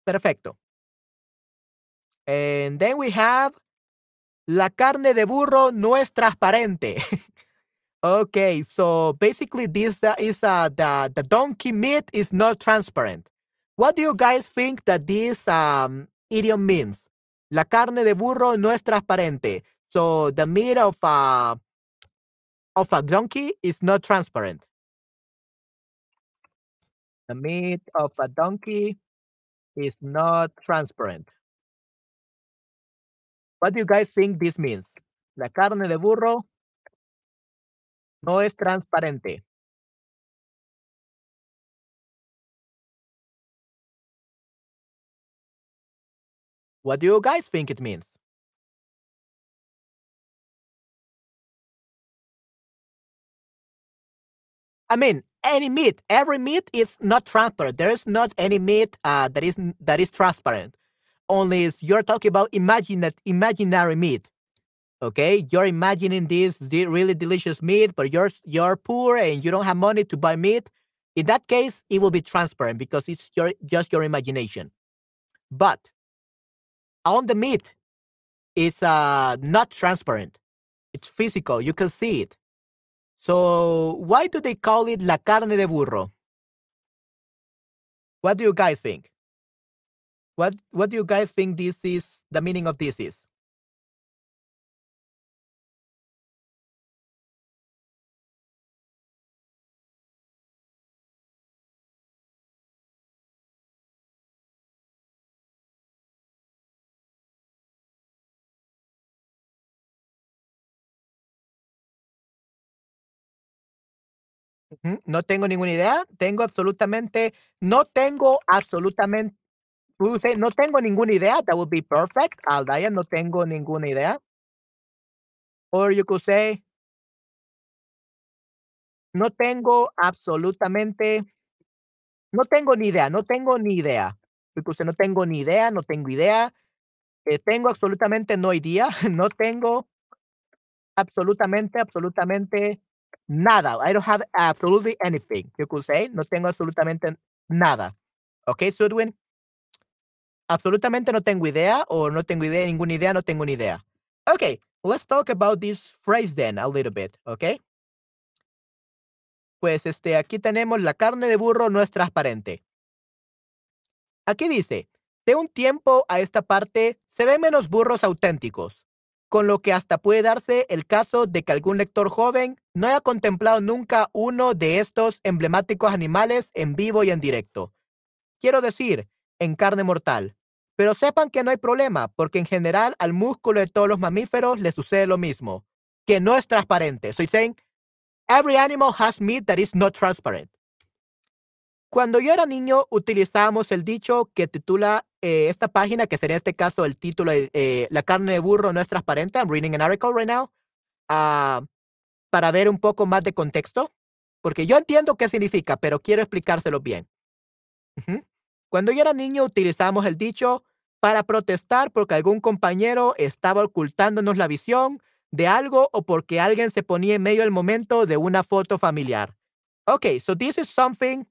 Perfecto. And then we have la carne de burro no es transparente. okay, so basically this uh, is uh, the the donkey meat is not transparent. What do you guys think that this um, idiom means? La carne de burro no es transparente. So the meat of a uh, of a donkey is not transparent. The meat of a donkey is not transparent. What do you guys think this means? La carne de burro no es transparente. What do you guys think it means? I mean, any meat, every meat is not transparent. There is not any meat uh, that is that is transparent. Only you're talking about imagine imaginary meat. Okay, you're imagining this really delicious meat, but you're you're poor and you don't have money to buy meat. In that case, it will be transparent because it's your just your imagination. But on the meat, it's uh, not transparent. It's physical. You can see it. So why do they call it la carne de burro? What do you guys think? What what do you guys think this is the meaning of this is? No tengo ninguna idea. Tengo absolutamente, no tengo absolutamente, no tengo ninguna idea. That would be perfect. Aldaya, no tengo ninguna idea. Or you could say, no tengo absolutamente, no tengo ni idea, no tengo ni idea. You could say, no tengo ni idea, no tengo idea. Eh, tengo absolutamente no idea, no tengo absolutamente, absolutamente Nada. I don't have absolutely anything. You could say, no tengo absolutamente nada. Okay, Sudwin? Absolutamente no tengo idea, o no tengo idea, ninguna idea, no tengo ni idea. Okay, let's talk about this phrase then a little bit, okay? Pues este, aquí tenemos la carne de burro no es transparente. Aquí dice, de un tiempo a esta parte se ven menos burros auténticos con lo que hasta puede darse el caso de que algún lector joven no haya contemplado nunca uno de estos emblemáticos animales en vivo y en directo. Quiero decir, en carne mortal. Pero sepan que no hay problema, porque en general al músculo de todos los mamíferos le sucede lo mismo, que no es transparente. So saying every animal has meat that is not transparent. Cuando yo era niño, utilizábamos el dicho que titula eh, esta página, que sería en este caso el título de eh, La carne de burro no es transparente. I'm reading an article right now. Uh, para ver un poco más de contexto. Porque yo entiendo qué significa, pero quiero explicárselo bien. Cuando yo era niño, utilizábamos el dicho para protestar porque algún compañero estaba ocultándonos la visión de algo o porque alguien se ponía en medio del momento de una foto familiar. Okay, so this is something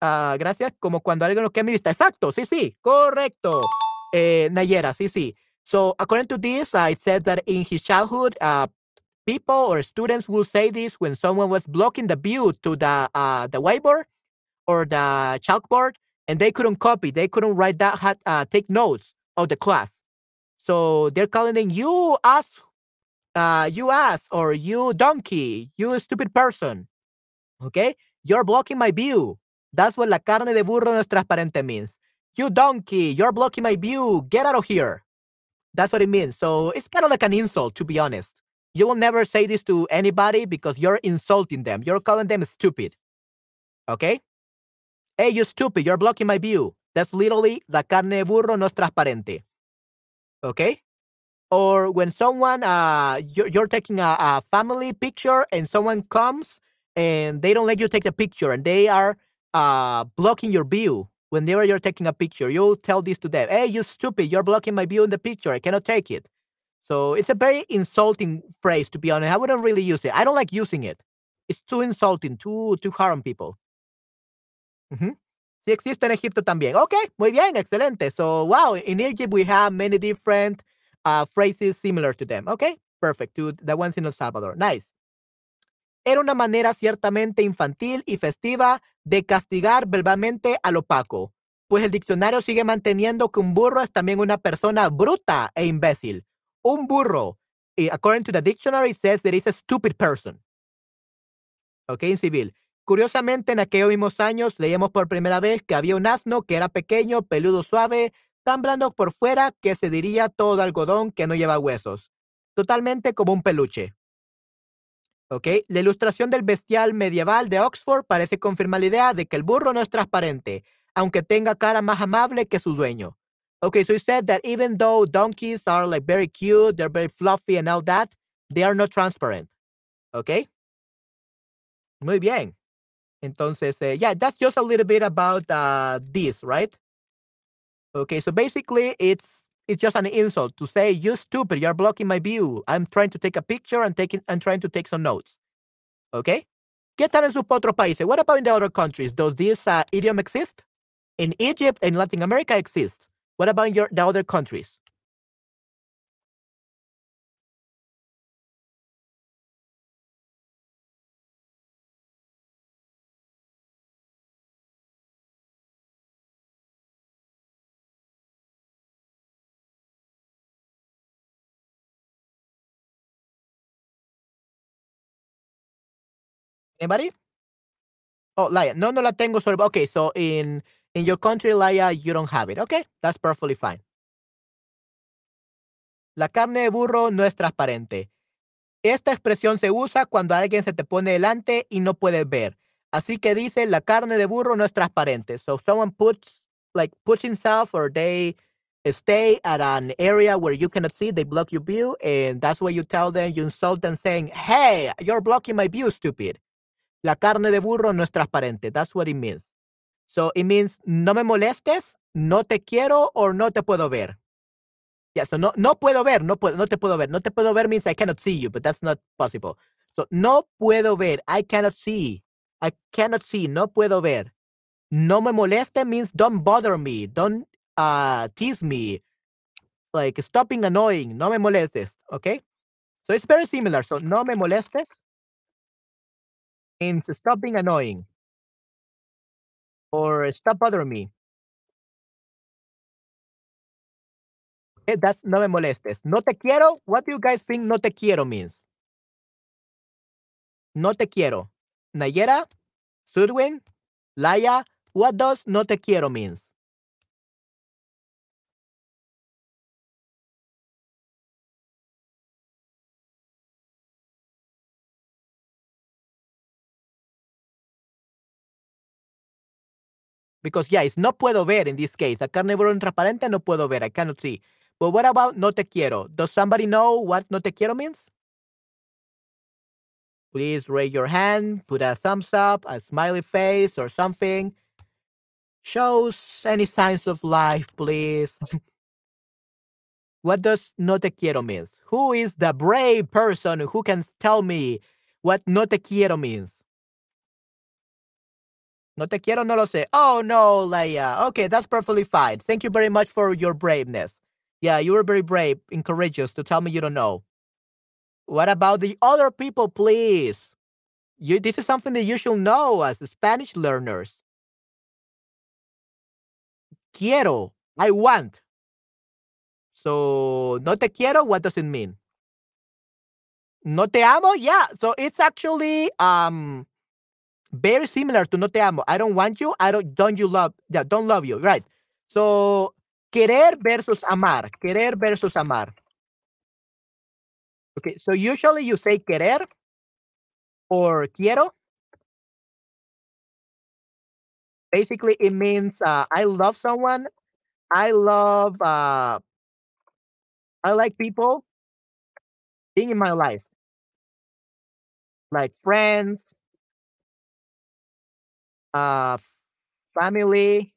Ah, gracias. Como cuando alguien lo que me vista. Exacto. Sí, sí. Correcto. Eh, Nayera. Sí, sí. So according to this, uh, it said that in his childhood, uh, people or students will say this when someone was blocking the view to the uh, the whiteboard or the chalkboard, and they couldn't copy, they couldn't write that, uh, take notes of the class. So they're calling in you ass, uh, you ass, or you donkey, you stupid person. Okay, you're blocking my view. That's what la carne de burro no es transparente means. You donkey, you're blocking my view. Get out of here. That's what it means. So it's kind of like an insult, to be honest. You will never say this to anybody because you're insulting them. You're calling them stupid. Okay? Hey, you stupid, you're blocking my view. That's literally la carne de burro no es transparente. Okay? Or when someone, uh, you're, you're taking a, a family picture and someone comes and they don't let you take the picture and they are uh, blocking your view whenever you're taking a picture. You'll tell this to them. Hey, you stupid, you're blocking my view in the picture. I cannot take it. So it's a very insulting phrase, to be honest. I wouldn't really use it. I don't like using it. It's too insulting, too, too harm people. Ujú. Sí existe en Egipto también. Ok, muy bien, excelente. So, wow, in Egypt we have many different uh, phrases similar to them. Ok, perfect. To the ones in El Salvador. Nice. Era una manera ciertamente infantil y festiva de castigar verbalmente al opaco, pues el diccionario sigue manteniendo que un burro es también una persona bruta e imbécil. Un burro, according to the dictionary, says that it's a stupid person. Ok, en civil. Curiosamente, en aquellos mismos años leíamos por primera vez que había un asno que era pequeño, peludo suave, tan blando por fuera que se diría todo algodón que no lleva huesos. Totalmente como un peluche. ¿Ok? La ilustración del bestial medieval de Oxford parece confirmar la idea de que el burro no es transparente, aunque tenga cara más amable que su dueño. Okay, so he said that even though donkeys are like very cute, they're very fluffy and all that, they are not transparent. Okay? Muy bien. Entonces, eh, yeah, that's just a little bit about uh, this, right? Okay, so basically it's it's just an insult to say you stupid, you're blocking my view. I'm trying to take a picture and taking and trying to take some notes. Okay? ¿Qué tal en sus otros países? What about in the other countries? Does this uh, idiom exist? In Egypt and Latin America exists. What about in your the other countries? Anybody? Oh, Laia. No, no la tengo sobre. Okay, so in in your country, Laia, you don't have it. Okay, that's perfectly fine. La carne de burro no es transparente. Esta expresión se usa cuando alguien se te pone delante y no puedes ver. Así que dice la carne de burro no es transparente. So someone puts like puts himself or they stay at an area where you cannot see, they block your view, and that's why you tell them, you insult them saying, Hey, you're blocking my view, stupid. La carne de burro no es transparente. That's what it means. So it means no me molestes, no te quiero, or no te puedo ver. Yeah, so no, no puedo ver, no puedo, no te puedo ver. No te puedo ver means I cannot see you, but that's not possible. So no puedo ver, I cannot see. I cannot see, no puedo ver. No me moleste means don't bother me, don't uh, tease me. Like stop being annoying, no me molestes, okay? So it's very similar. So no me molestes means stop being annoying or stop bothering me. Okay, that's no me molestes. No te quiero. What do you guys think no te quiero means? No te quiero. Nayera, Sudwin, Laia, what does no te quiero means? Because yeah, it's no puedo ver in this case. A carne burro transparente no puedo ver. I cannot see. But what about no te quiero? Does somebody know what no te quiero means? Please raise your hand, put a thumbs up, a smiley face, or something. Shows any signs of life, please. what does no te quiero means? Who is the brave person who can tell me what no te quiero means? No te quiero, no lo sé. Oh no, Leia. Okay, that's perfectly fine. Thank you very much for your braveness. Yeah, you were very brave and courageous to tell me you don't know. What about the other people, please? You, this is something that you should know as Spanish learners. Quiero, I want. So, no te quiero, what does it mean? No te amo, yeah. So it's actually um very similar to no te amo. I don't want you. I don't don't you love yeah, don't love you. Right. So, querer versus amar. Querer versus amar. Okay, so usually you say querer or quiero. Basically, it means uh, I love someone. I love, uh, I like people being in my life, like friends, uh, family,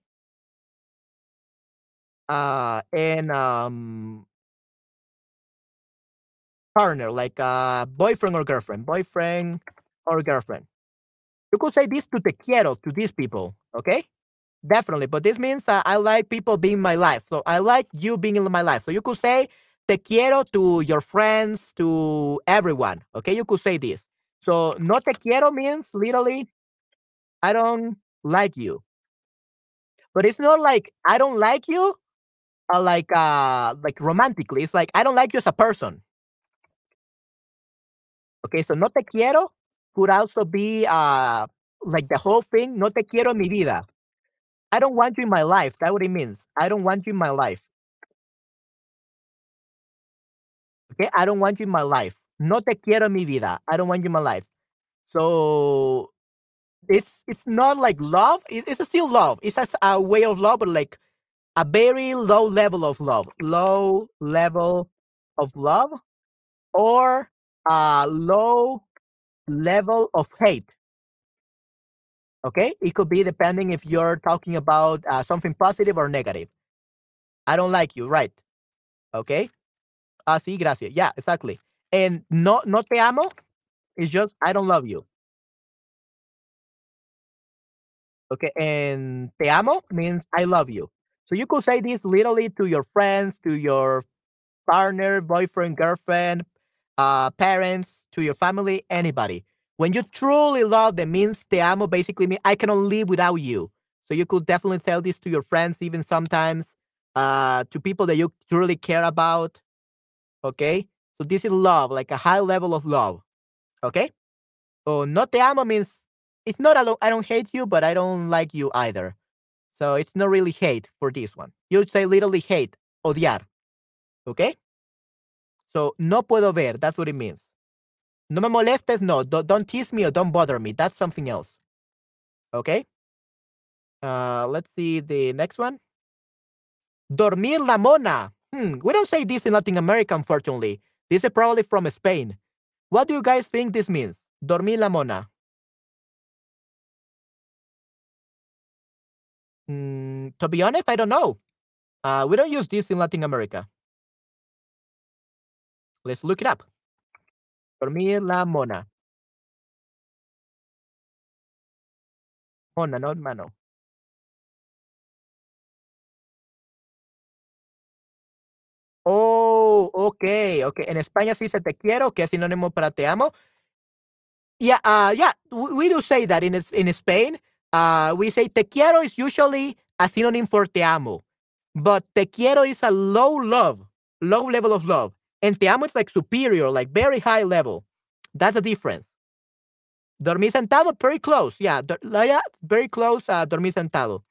uh, and um, partner, like uh, boyfriend or girlfriend, boyfriend or girlfriend. You could say this to te quiero to these people, okay? Definitely, but this means uh, I like people being in my life. So I like you being in my life. So you could say te quiero to your friends, to everyone, okay? You could say this. So no te quiero means literally I don't like you. But it's not like I don't like you, uh, like uh, like romantically. It's like I don't like you as a person. Okay, so no te quiero could also be uh like the whole thing. No te quiero mi vida. I don't want you in my life. That's what it means. I don't want you in my life. Okay, I don't want you in my life. No te quiero mi vida. I don't want you in my life. So it's it's not like love. It, it's still love. It's a, a way of love, but like a very low level of love. Low level of love, or a low level of hate. Okay, it could be depending if you're talking about uh, something positive or negative. I don't like you, right? Okay. Ah, sí, gracias. Yeah, exactly. And no, no te amo. It's just I don't love you. Okay, and te amo means I love you. So you could say this literally to your friends, to your partner, boyfriend, girlfriend, uh, parents, to your family, anybody. When you truly love them, means te amo basically means I cannot live without you. So you could definitely tell this to your friends, even sometimes, uh, to people that you truly care about. Okay, so this is love, like a high level of love. Okay, so no te amo means it's not a lo- I don't hate you, but I don't like you either. So it's not really hate for this one. You say literally hate, odiar. Okay, so no puedo ver. That's what it means. No me molestes, no. Don't, don't tease me or don't bother me. That's something else. Okay. Uh, let's see the next one. Dormir la mona. Hmm, we don't say this in Latin America, unfortunately. This is probably from Spain. What do you guys think this means? Dormir la mona. Mm, to be honest, I don't know. Uh, we don't use this in Latin America. Let's look it up. Dormir la mona. Mona, not mano. Oh, okay, okay. En España sí se te quiero, que es sinónimo para te amo. Yeah, uh, yeah, we, we do say that in in Spain. Uh, we say te quiero is usually a synonym for te amo, but te quiero is a low love, low level of love, and te amo is like superior, like very high level. That's the difference. Dormir sentado, very close. Yeah, yeah very close a dormir sentado.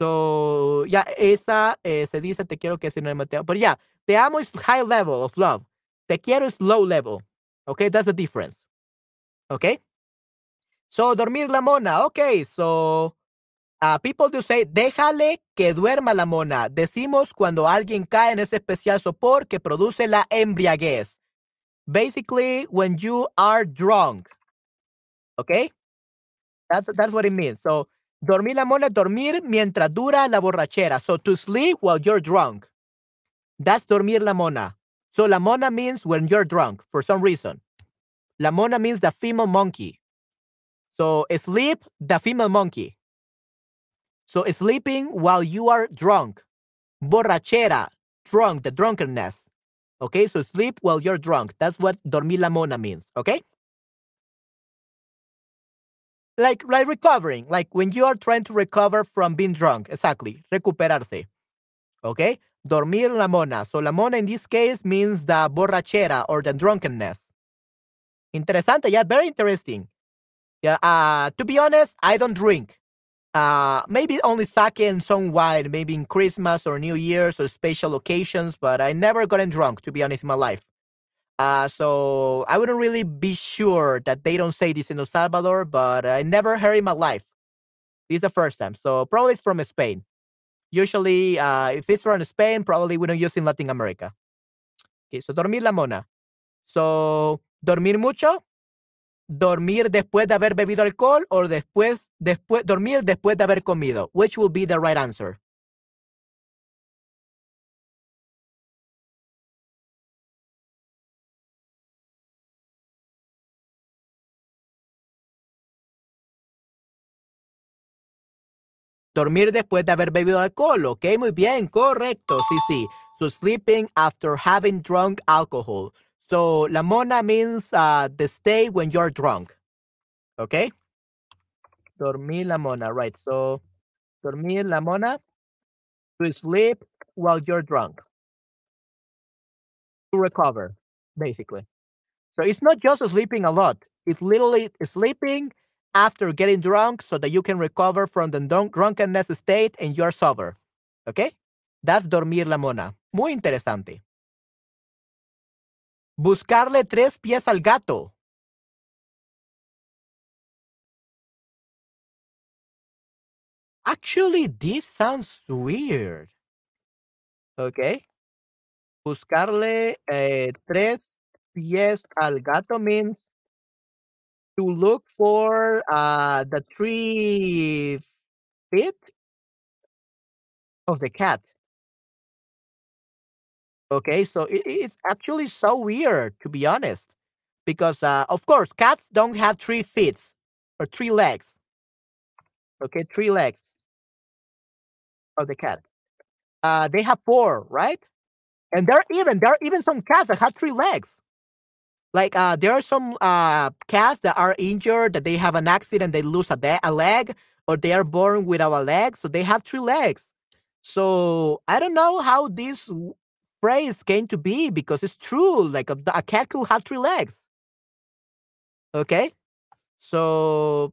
So, yeah, esa eh, se dice te quiero que es sinónimo te amo. But yeah, te amo is high level of love. Te quiero is low level. Okay, that's the difference. Okay. So, dormir la mona. Okay, so uh, people do say, déjale que duerma la mona. Decimos cuando alguien cae en ese especial sopor que produce la embriaguez. Basically, when you are drunk. Okay? That's, that's what it means. So, dormir la mona, dormir mientras dura la borrachera. So, to sleep while you're drunk. That's dormir la mona. So, la mona means when you're drunk for some reason. La mona means the female monkey. So, sleep, the female monkey. So, sleeping while you are drunk. Borrachera, drunk, the drunkenness. Okay, so sleep while you're drunk. That's what dormir la mona means. Okay? Like, like recovering, like when you are trying to recover from being drunk. Exactly. Recuperarse. Okay? Dormir la mona. So, la mona in this case means the borrachera or the drunkenness. Interesante. Yeah, very interesting. Yeah. Uh, to be honest, I don't drink. Uh, maybe only sake and some wine, maybe in Christmas or New Year's or special occasions, but I never gotten drunk, to be honest, in my life. Uh, so I wouldn't really be sure that they don't say this in El Salvador, but I never heard in my life. This is the first time. So probably it's from Spain. Usually, uh, if it's from Spain, probably we don't use in Latin America. Okay, so dormir la mona. So, dormir mucho, dormir después de haber bebido alcohol o después, después, dormir después de haber comido. Which will be the right answer? Dormir después de haber bebido alcohol. Ok, muy bien, correcto. Sí, sí. So sleeping after having drunk alcohol. So la mona means uh, the stay when you're drunk. Okay? Dormir la mona, right. So dormir la mona to sleep while you're drunk. To recover, basically. So it's not just sleeping a lot. It's literally sleeping after getting drunk so that you can recover from the drunk drunkenness state and you're sober. Okay? That's dormir la mona. Muy interesante. Buscarle tres pies al gato. Actually, this sounds weird. Okay. Buscarle eh, tres pies al gato means to look for uh, the three feet of the cat. Okay, so it, it's actually so weird to be honest, because uh, of course cats don't have three feet or three legs. Okay, three legs of the cat. Uh, they have four, right? And there are even there are even some cats that have three legs. Like uh, there are some uh, cats that are injured, that they have an accident, they lose a, de- a leg, or they are born without a leg, so they have three legs. So I don't know how this phrase came to be because it's true. Like a, a cat could have three legs. Okay, so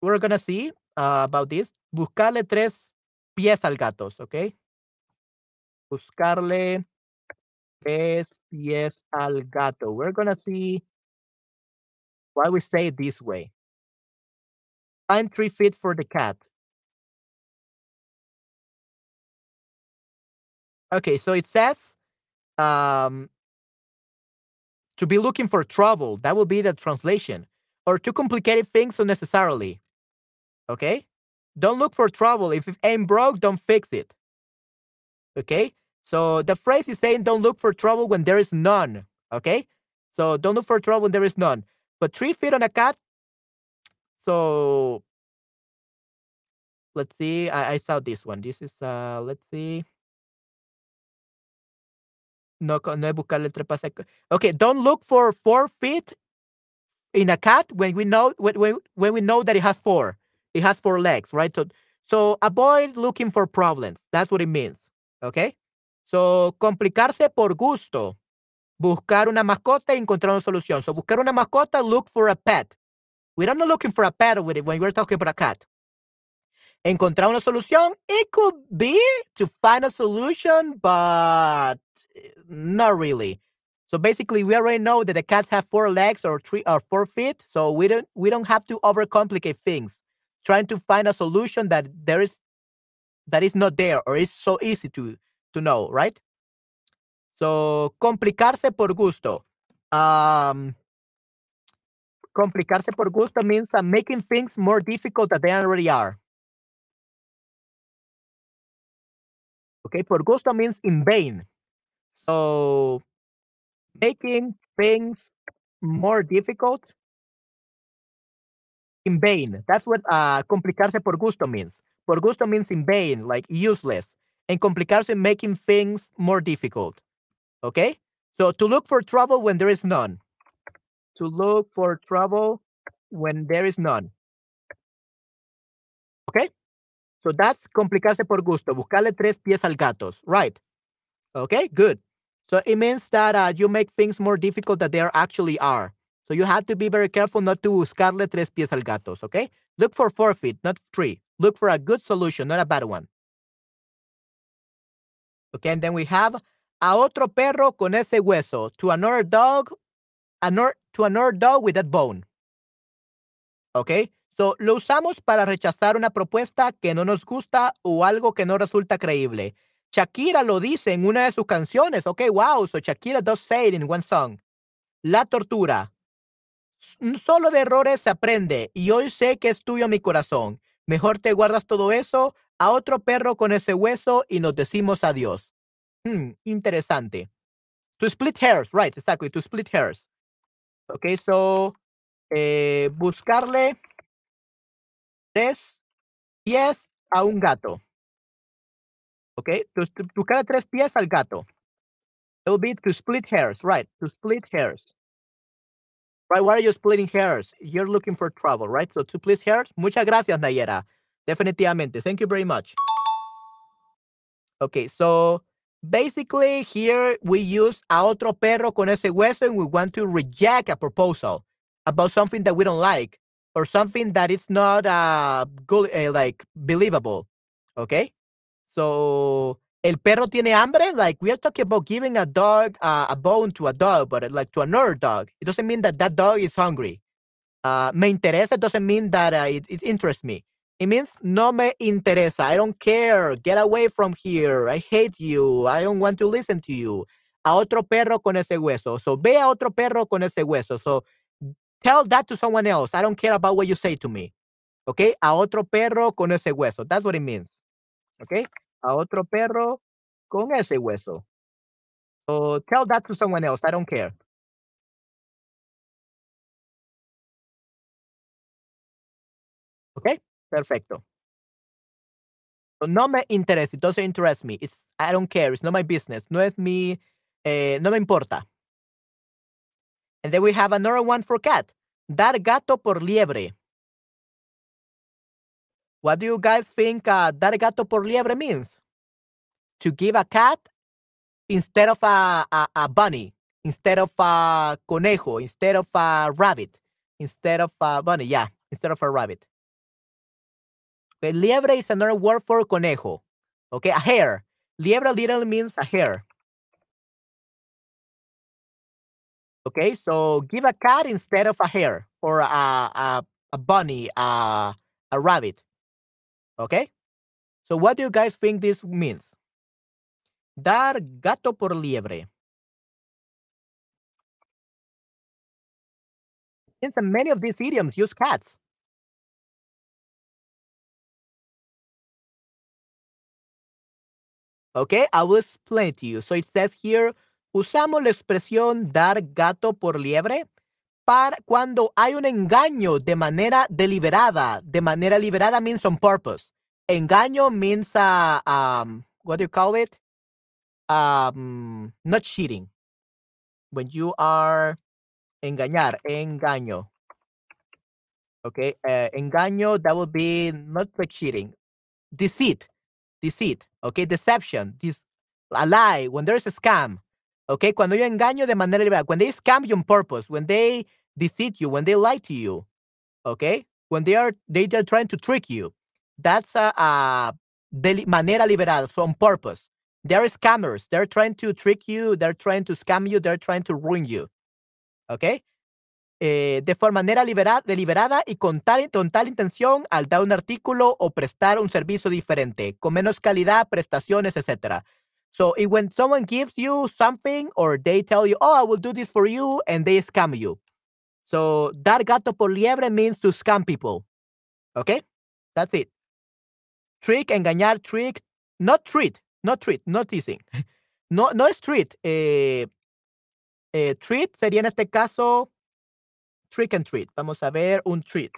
we're gonna see uh, about this. Buscarle tres pies al gatos. Okay, buscarle tres pies al gato. We're gonna see why we say it this way. Find three feet for the cat. Okay, so it says um, to be looking for trouble. That will be the translation. Or too complicated things unnecessarily. Okay? Don't look for trouble. If it ain't broke, don't fix it. Okay? So the phrase is saying don't look for trouble when there is none. Okay? So don't look for trouble when there is none. But three feet on a cat. So let's see. I, I saw this one. This is uh let's see. No, no es buscarle. Okay, don't look for four feet in a cat when we know when, when, when we know that it has four. It has four legs, right? So so avoid looking for problems. That's what it means. Okay? So complicarse por gusto. Buscar una mascota y encontrar una solución. So buscar una mascota, look for a pet. We're not looking for a pet with it when we're talking about a cat. Encontrar una solución, it could be to find a solution, but not really. So basically, we already know that the cats have four legs or three or four feet, so we don't we don't have to overcomplicate things. Trying to find a solution that there is that is not there or is so easy to to know, right? So complicarse por gusto. Um, complicarse por gusto means uh, making things more difficult than they already are. Okay, por gusto means in vain. So making things more difficult in vain. That's what uh, complicarse por gusto means. Por gusto means in vain, like useless. And complicarse making things more difficult. Okay? So to look for trouble when there is none. To look for trouble when there is none. Okay? So that's complicarse por gusto. Buscarle tres pies al gatos. Right. Okay, good. So it means that uh, you make things more difficult than they actually are. So you have to be very careful not to buscarle tres pies al gato, okay? Look for four feet, not three. Look for a good solution, not a bad one. Okay, and then we have a otro perro con ese hueso. To another dog, another, to another dog with that bone. Okay, so lo usamos para rechazar una propuesta que no nos gusta o algo que no resulta creíble. Shakira lo dice en una de sus canciones. Okay, wow, so Shakira does say it in one song. La tortura. Solo de errores se aprende y hoy sé que es tuyo mi corazón. Mejor te guardas todo eso a otro perro con ese hueso y nos decimos adiós. Hmm, interesante. To split hairs, right, exactly, to split hairs. Okay, so eh, buscarle tres pies a un gato. Okay, to, to buscarle tres pies al gato. It will be to split hairs, right, to split hairs. Right, why are you splitting hairs? You're looking for trouble, right? So to split hairs, muchas gracias, Nayera. Definitivamente. Thank you very much. Okay, so basically here we use a otro perro con ese hueso and we want to reject a proposal about something that we don't like or something that is not uh, good, uh, like believable. Okay, so el perro tiene hambre. Like we are talking about giving a dog uh, a bone to a dog, but like to another dog. It doesn't mean that that dog is hungry. Uh, me interesa doesn't mean that uh, it, it interests me. It means no me interesa. I don't care. Get away from here. I hate you. I don't want to listen to you. A otro perro con ese hueso. So ve a otro perro con ese hueso. So tell that to someone else. I don't care about what you say to me. Okay? A otro perro con ese hueso. That's what it means. Okay? A otro perro con ese hueso. So tell that to someone else. I don't care. Okay? Perfecto. So, no me interesa. It doesn't interest me. It's I don't care. It's not my business. No es mi, eh, no me importa. And then we have another one for cat. Dar gato por liebre. What do you guys think uh, dar gato por liebre means? To give a cat instead of a, a, a bunny, instead of a conejo, instead of a rabbit, instead of a bunny, yeah, instead of a rabbit. Okay, liebre is another word for conejo. Okay, a hare. Liebre literally means a hare. Okay, so give a cat instead of a hare or a, a, a bunny, a, a rabbit. Okay, so what do you guys think this means? Dar gato por liebre. Since many of these idioms use cats. Okay, I will explain to you. So it says here, usamos la expresión dar gato por liebre para cuando hay un engaño de manera deliberada. De manera deliberada means on purpose. Engaño means, uh, um, what do you call it? Um, not cheating. When you are engañar, engaño. Okay, uh, engaño, that would be not like cheating. Deceit, deceit. Okay, deception, this, a lie, when there's a scam. Okay, cuando yo engaño de manera liberal, when they scam you on purpose, when they deceive you, when they lie to you, okay, when they are they are trying to trick you, that's a, a de manera liberal, so on purpose. They're scammers. They're trying to trick you. They're trying to scam you. They're trying to ruin you. Okay. Eh, de forma manera libera, deliberada y con tal, con tal intención al dar un artículo o prestar un servicio diferente, con menos calidad, prestaciones, etc. So when someone gives you something or they tell you, oh, I will do this for you, and they scam you. So dar gato por liebre means to scam people. Okay? That's it. Trick, engañar, trick, not treat, not treat, not teasing. No, no es treat. Eh, eh, treat sería en este caso trick and treat. Vamos a ver un treat.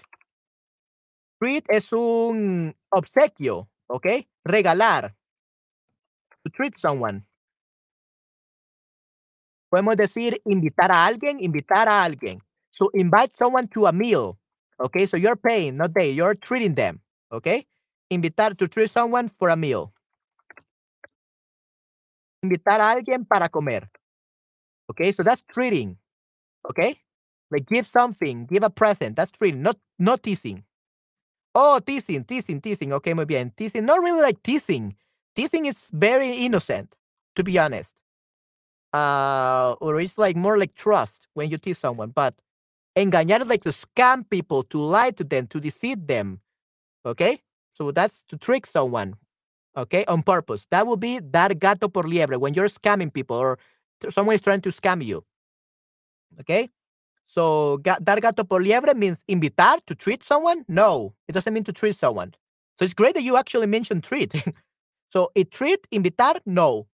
Treat es un obsequio, ¿ok? Regalar. To treat someone. Podemos decir invitar a alguien, invitar a alguien. So invite someone to a meal. Okay, so you're paying, not they. You're treating them. Okay, invitar to treat someone for a meal. Invitar a alguien para comer. Okay, so that's treating. Okay, Like give something, give a present. That's treating, not not teasing. Oh, teasing, teasing, teasing. Okay, muy bien. Teasing, not really like teasing. Teasing is very innocent, to be honest. Uh, or it's like more like trust when you tease someone. But engañar is like to scam people, to lie to them, to deceive them. Okay, so that's to trick someone. Okay, on purpose. That would be dar gato por liebre when you're scamming people or someone is trying to scam you. Okay, so dar gato por liebre means invitar to treat someone. No, it doesn't mean to treat someone. So it's great that you actually mentioned treat. so it treat, invitar, no.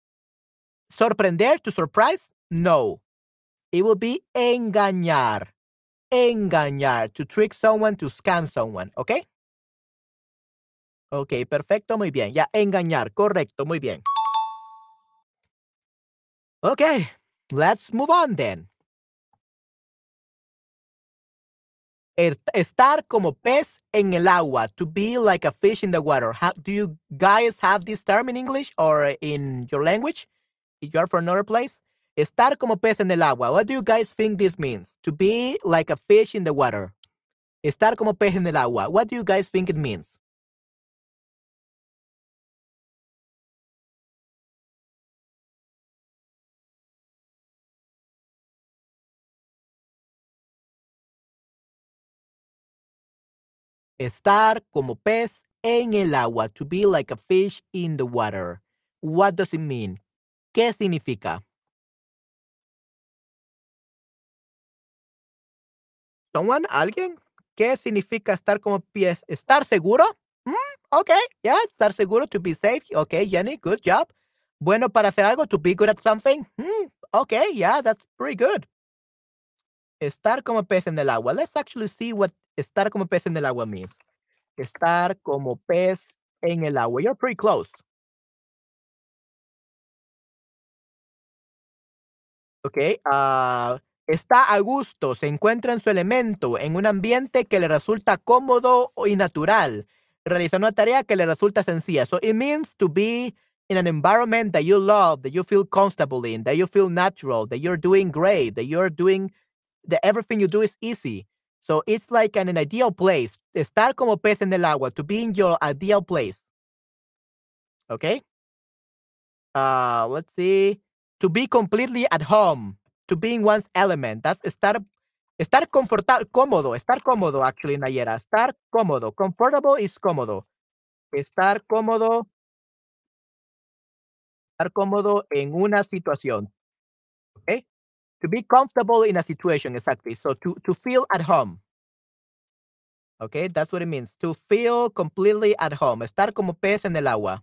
Sorprender, to surprise, no. It will be engañar. Engañar, to trick someone, to scam someone, okay? Ok, perfecto, muy bien. Ya, engañar, correcto, muy bien. Okay, let's move on then. Estar como pez en el agua, to be like a fish in the water. Do you guys have this term in English or in your language? If you are from another place? Estar como pez en el agua. What do you guys think this means? To be like a fish in the water. Estar como pez en el agua. What do you guys think it means? Estar como pez en el agua. To be like a fish in the water. What does it mean? ¿Qué significa? ¿Someone? ¿Alguien? ¿Qué significa estar como pez? ¿Estar seguro? Mm, ok, yeah, estar seguro, to be safe. Ok, Jenny, good job. Bueno para hacer algo, to be good at something. Mm, ok, yeah, that's pretty good. Estar como pez en el agua. Let's actually see what estar como pez en el agua means. Estar como pez en el agua. You're pretty close. Ok. Uh, está a gusto, se encuentra en su elemento, en un ambiente que le resulta cómodo y natural. Realiza una tarea que le resulta sencilla. So it means to be in an environment that you love, that you feel comfortable in, that you feel natural, that you're doing great, that you're doing, that everything you do is easy. So it's like an, ideal place. Estar como pez en el agua, to be in your ideal place. Okay? Uh, let's see. To be completely at home. To be in one's element. That's estar, estar confortable, cómodo. Estar cómodo, actually, Nayera. Estar cómodo. Comfortable is cómodo. Estar cómodo. Estar cómodo en una situación. Okay? To be comfortable in a situation, exactly. So to, to feel at home. Okay, that's what it means. To feel completely at home. Estar como pez en el agua.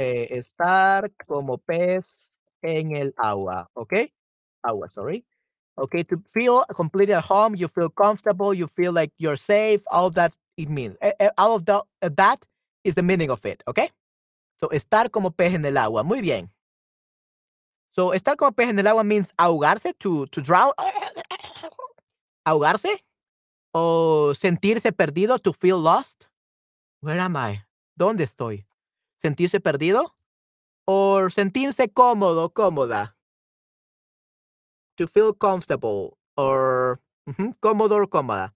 Eh, estar como pez en el agua. Okay? Agua, sorry. Okay, to feel completely at home, you feel comfortable, you feel like you're safe, all that it means. Eh, eh, all of the, eh, that is the meaning of it, okay? So, estar como pez en el agua. Muy bien. So, estar como pez en el agua means ahogarse, to, to drown. ahogarse. O sentirse perdido, to feel lost. Where am I? ¿Dónde estoy? Sentirse perdido. O sentirse cómodo, cómoda. To feel comfortable. Or cómodo o cómoda.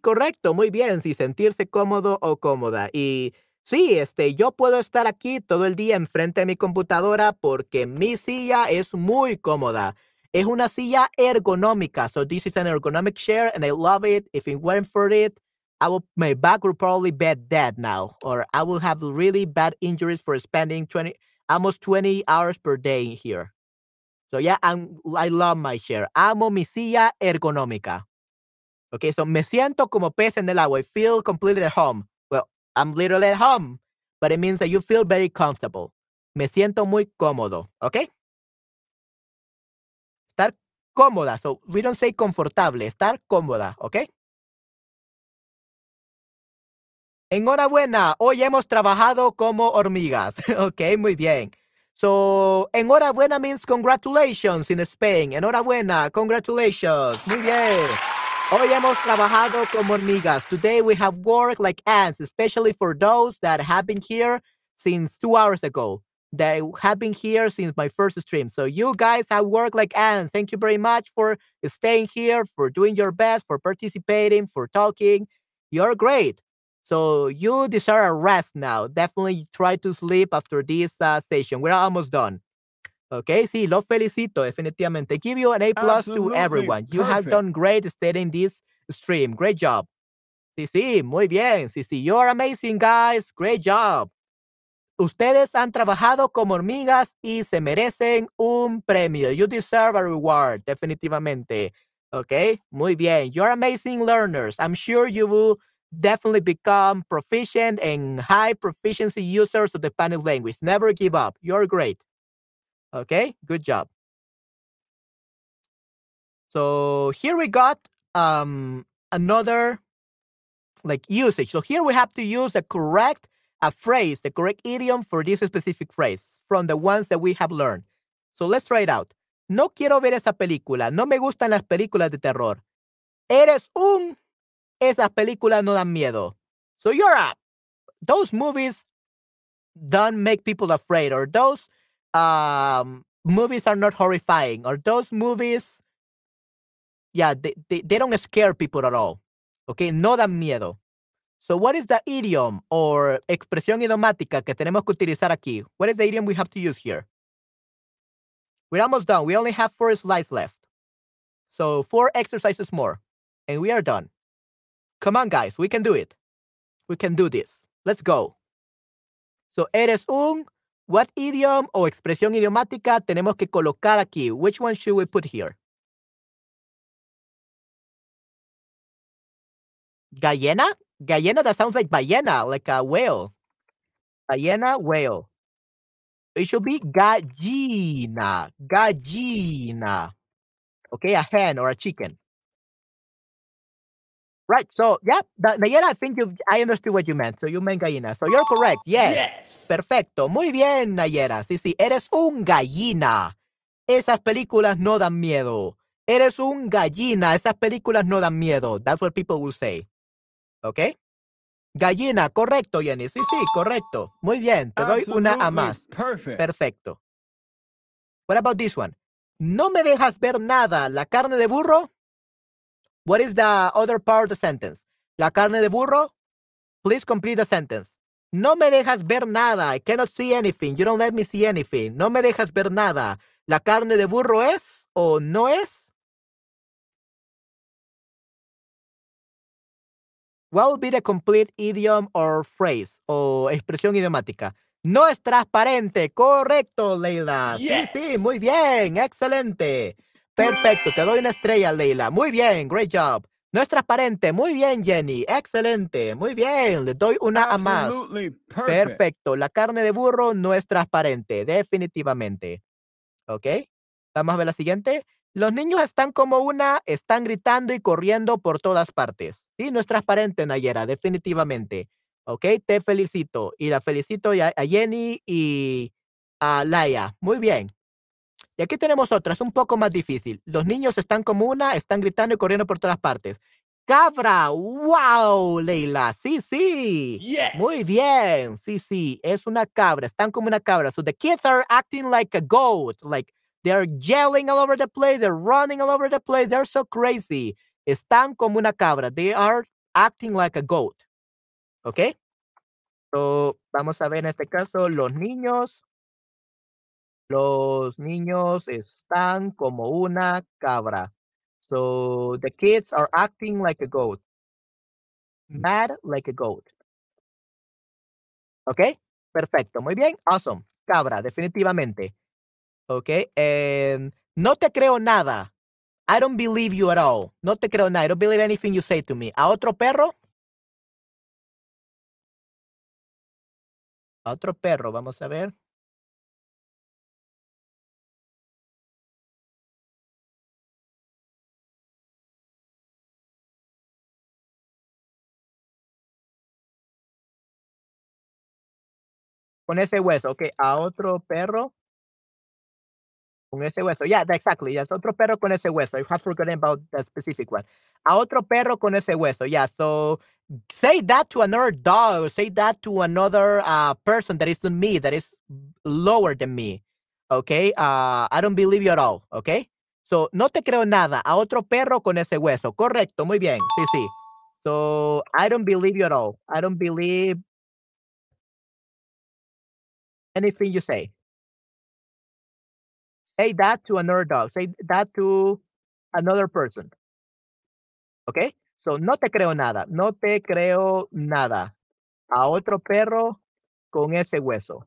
correcto, muy bien. Sí, sentirse cómodo o cómoda. Y Sí, este, yo puedo estar aquí todo el día enfrente de mi computadora porque mi silla es muy cómoda. Es una silla ergonómica. So this is an ergonomic chair and I love it. If it weren't for it, I will, my back would probably be dead now, or I will have really bad injuries for spending 20, almost 20 hours per day here. So yeah, I'm, I love my chair. Amo mi silla ergonómica. Okay, so me siento como pez en el agua. I feel completely at home. I'm literally at home, but it means that you feel very comfortable. Me siento muy cómodo, ¿ok? Estar cómoda. So we don't say confortable, estar cómoda, ¿ok? Enhorabuena, hoy hemos trabajado como hormigas. ok, muy bien. So, enhorabuena means congratulations in Spain. Enhorabuena, congratulations. Muy bien. Hoy hemos trabajado como hormigas. Today we have worked like ants, especially for those that have been here since two hours ago. that have been here since my first stream. So you guys have worked like ants. Thank you very much for staying here, for doing your best, for participating, for talking. You're great. So you deserve a rest now. Definitely try to sleep after this uh, session. We're almost done. Okay, sí, lo felicito, definitivamente. Give you an A plus to everyone. You have done great studying this stream. Great job. Sí, sí, muy bien. Sí, sí, you're amazing, guys. Great job. Ustedes han trabajado como hormigas y se merecen un premio. You deserve a reward, definitivamente. Okay, muy bien. You're amazing learners. I'm sure you will definitely become proficient and high proficiency users of the Spanish language. Never give up. You're great. Okay, good job. So here we got um, another like usage. So here we have to use the correct a phrase, the correct idiom for this specific phrase from the ones that we have learned. So let's try it out. No quiero ver esa película. No me gustan las películas de terror. Eres un. Esas películas no dan miedo. So you're up. Those movies don't make people afraid, or those um, movies are not horrifying, or those movies, yeah, they, they, they don't scare people at all. Okay, no dan miedo. So what is the idiom or expresión idiomática que tenemos que utilizar aquí? What is the idiom we have to use here? We're almost done. We only have four slides left. So four exercises more and we are done. Come on, guys. We can do it. We can do this. Let's go. So eres un, what idiom o expresión idiomática tenemos que colocar aquí? Which one should we put here? Gallina? Gallina, that sounds like ballena, like a whale. Ballena, whale. It should be gallina. Gallina. Okay, a hen or a chicken. Right. So, yeah, Nayera, I think you I understood what you meant. So you meant gallina. So you're correct. Yes. yes. Perfecto. Muy bien, Nayera. Sí, sí. Eres un gallina. Esas películas no dan miedo. Eres un gallina. Esas películas no dan miedo. That's what people will say. ¿Ok? Gallina, correcto, Jenny. Sí, sí, correcto. Muy bien, te doy una a más. Perfecto. What about this one? No me dejas ver nada. ¿La carne de burro? What is the other part of the sentence? ¿La carne de burro? Please complete the sentence. No me dejas ver nada. I cannot see anything. You don't let me see anything. No me dejas ver nada. ¿La carne de burro es o no es? What would be the complete idiom or phrase o expresión idiomática? No es transparente. Correcto, Leila. Sí, sí, muy bien. Excelente. Perfecto. Te doy una estrella, Leila. Muy bien. Great job. No es transparente. Muy bien, Jenny. Excelente. Muy bien. Le doy una a más. Perfecto. La carne de burro no es transparente. Definitivamente. ¿Ok? Vamos a ver la siguiente. Los niños están como una, están gritando y corriendo por todas partes. Sí, no es transparente, Nayera, definitivamente. Ok, te felicito. Y la felicito a, Jenny y a Laia. Muy bien. Y aquí tenemos otras, un poco más difícil. Los niños están como una, están gritando y corriendo por todas partes. Cabra, wow, Leila. Sí, sí. Muy bien. Sí, sí, es una cabra. Están como una cabra. So the kids are acting like a goat, like They're yelling all over the place. They're running all over the place. They're so crazy. Están como una cabra. They are acting like a goat. ¿Ok? So, vamos a ver en este caso, los niños. Los niños están como una cabra. So, the kids are acting like a goat. Mad like a goat. ¿Ok? Perfecto. Muy bien. Awesome. Cabra, definitivamente. ¿ok? And no te creo nada. I don't believe you at all. No te creo nada. I don't believe anything you say to me. ¿A otro perro? A otro perro, vamos a ver. Con ese hueso, ok. A otro perro. Con ese hueso. Yeah, exactly. Yes, otro perro con ese hueso. I have forgotten about the specific one. A otro perro con ese hueso. Yeah, so say that to another dog say that to another uh, person that is not me, that is lower than me. Okay? Uh, I don't believe you at all. Okay? So, no te creo nada. A otro perro con ese hueso. Correcto. Muy bien. Sí, sí. So, I don't believe you at all. I don't believe anything you say. Say that to another dog. Say that to another person. Okay? So, no te creo nada. No te creo nada. A otro perro con ese hueso.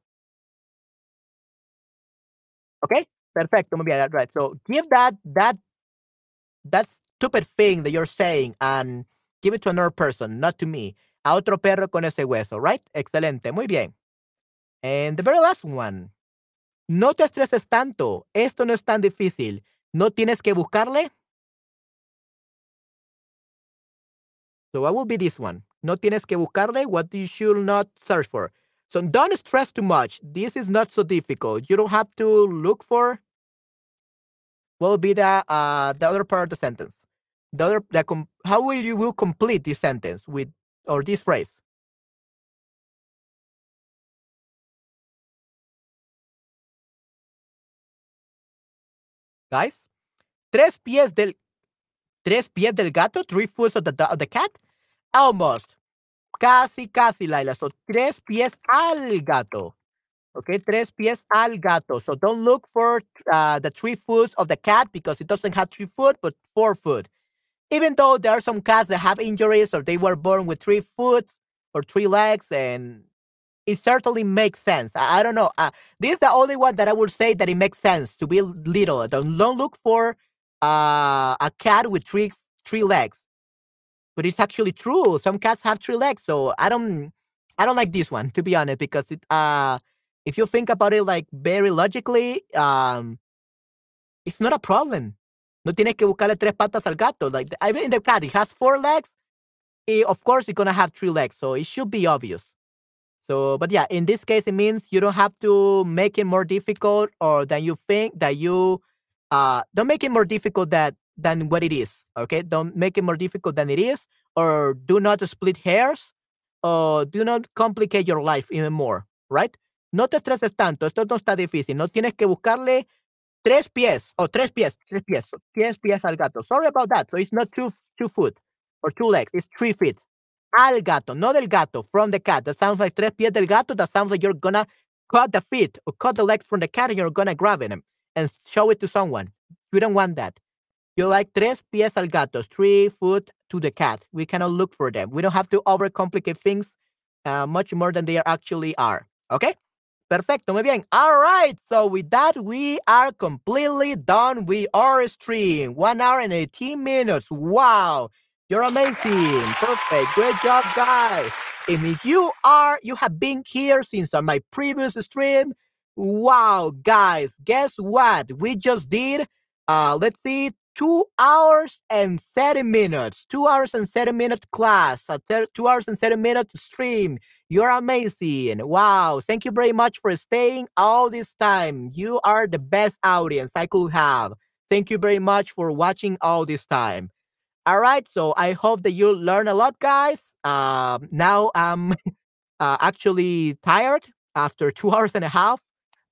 Okay? Perfecto. Muy bien. Right. So, give that that that stupid thing that you're saying and give it to another person, not to me. A otro perro con ese hueso, right? Excelente. Muy bien. And the very last one. No te estreses tanto. Esto no es tan difícil. No tienes que buscarle. So what will be this one? No tienes que buscarle what you should not search for. So don't stress too much. This is not so difficult. You don't have to look for what will be the uh, the other part of the sentence. The other the how will you will complete this sentence with or this phrase? Guys, tres pies del tres pies del gato, three foot of the of the cat. Almost. Casi, casi, Laila. So tres pies al gato. Okay, tres pies al gato. So don't look for uh, the three foot of the cat because it doesn't have three foot, but four foot. Even though there are some cats that have injuries or they were born with three foot or three legs, and it certainly makes sense. I, I don't know. Uh, this is the only one that I would say that it makes sense to be little. Don't, don't look for uh, a cat with three three legs but it's actually true. Some cats have three legs, so I don't I don't like this one to be honest because it uh if you think about it like very logically, um it's not a problem. No tienes que buscarle tres patas al gato. Like even in the cat, it has four legs. It, of course, it's gonna have three legs, so it should be obvious. So, but yeah, in this case, it means you don't have to make it more difficult or than you think that you uh don't make it more difficult that than what it is. Okay, don't make it more difficult than it is, or do not split hairs, or do not complicate your life even more. Right? No te estreses tanto. Esto no está difícil. No tienes que buscarle tres pies o tres pies, tres pies, tres pies al gato. Sorry about that. So it's not two two foot or two legs. It's three feet. Al gato, no del gato, from the cat. That sounds like tres pies del gato. That sounds like you're gonna cut the feet or cut the legs from the cat and you're gonna grab it and show it to someone. You don't want that. You like tres pies al gato, three foot to the cat. We cannot look for them. We don't have to overcomplicate things uh, much more than they actually are. Okay? Perfecto, muy bien. All right. So with that, we are completely done with our stream. One hour and 18 minutes. Wow. You're amazing. Perfect. Great job, guys. If you are, you have been here since my previous stream. Wow, guys. Guess what? We just did, uh, let's see, two hours and 30 minutes. Two hours and 30 minute class, a two hours and 30 minute stream. You're amazing. Wow. Thank you very much for staying all this time. You are the best audience I could have. Thank you very much for watching all this time. All right. So I hope that you learn a lot, guys. Um, now I'm uh, actually tired after two hours and a half.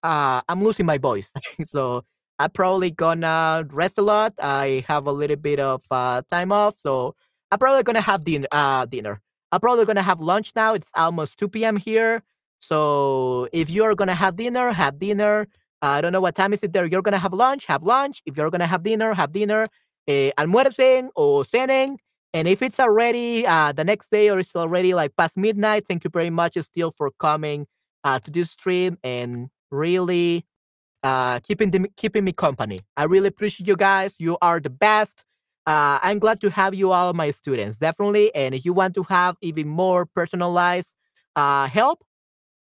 Uh, I'm losing my voice. so I'm probably gonna rest a lot. I have a little bit of uh, time off, so I'm probably gonna have din- uh, dinner. I'm probably gonna have lunch now. It's almost 2 p.m. here. So if you're gonna have dinner, have dinner. I don't know what time is it there. You're gonna have lunch, have lunch. If you're gonna have dinner, have dinner. Eh, almuercen o cenen. And if it's already uh, the next day or it's already like past midnight, thank you very much still for coming uh, to this stream and really uh, keeping them, keeping me company. I really appreciate you guys. You are the best. Uh, I'm glad to have you all, my students, definitely. And if you want to have even more personalized uh, help,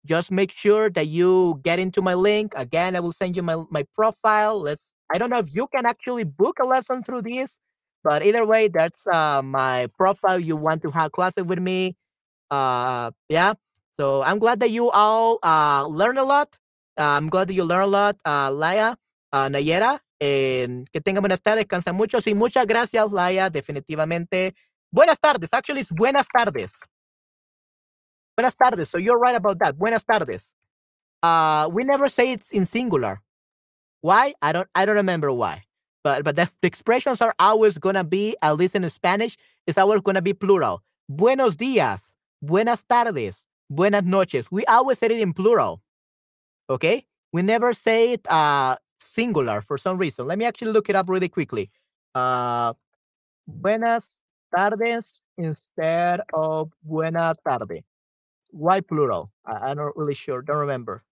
just make sure that you get into my link. Again, I will send you my, my profile. Let's. I don't know if you can actually book a lesson through this, but either way, that's uh, my profile. You want to have classes with me? Uh, yeah. So I'm glad that you all uh, learn a lot. Uh, I'm glad that you learn a lot, uh, Laia, uh, Nayera. Eh, que tengan buenas tardes, descansa mucho. Sí, muchas gracias, Laia. Definitivamente Buenas tardes. Actually, it's buenas tardes. Buenas tardes. So you're right about that. Buenas tardes. Uh, we never say it's in singular. Why? I don't. I don't remember why. But but the, the expressions are always gonna be at least in Spanish. It's always gonna be plural. Buenos días. Buenas tardes. Buenas noches. We always say it in plural. Okay. We never say it uh singular for some reason. Let me actually look it up really quickly. Uh, buenas tardes instead of buena tarde. Why plural? I, I'm not really sure. Don't remember.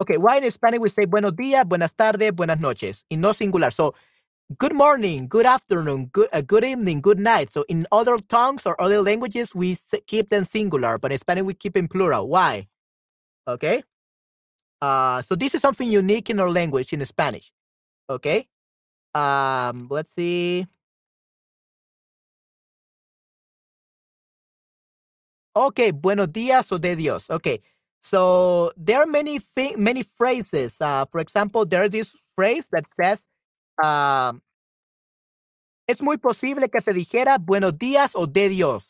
Okay, why in Spanish we say buenos días, buenas tardes, buenas noches, in no singular. So, good morning, good afternoon, good uh, good evening, good night. So, in other tongues or other languages, we keep them singular, but in Spanish we keep in plural. Why? Okay. Uh, so this is something unique in our language in Spanish. Okay. Um, let's see. Okay, buenos días o de Dios. Okay, so there are many many phrases. Uh, for example, there's this phrase that says, um, es muy posible que se dijera buenos días o de Dios.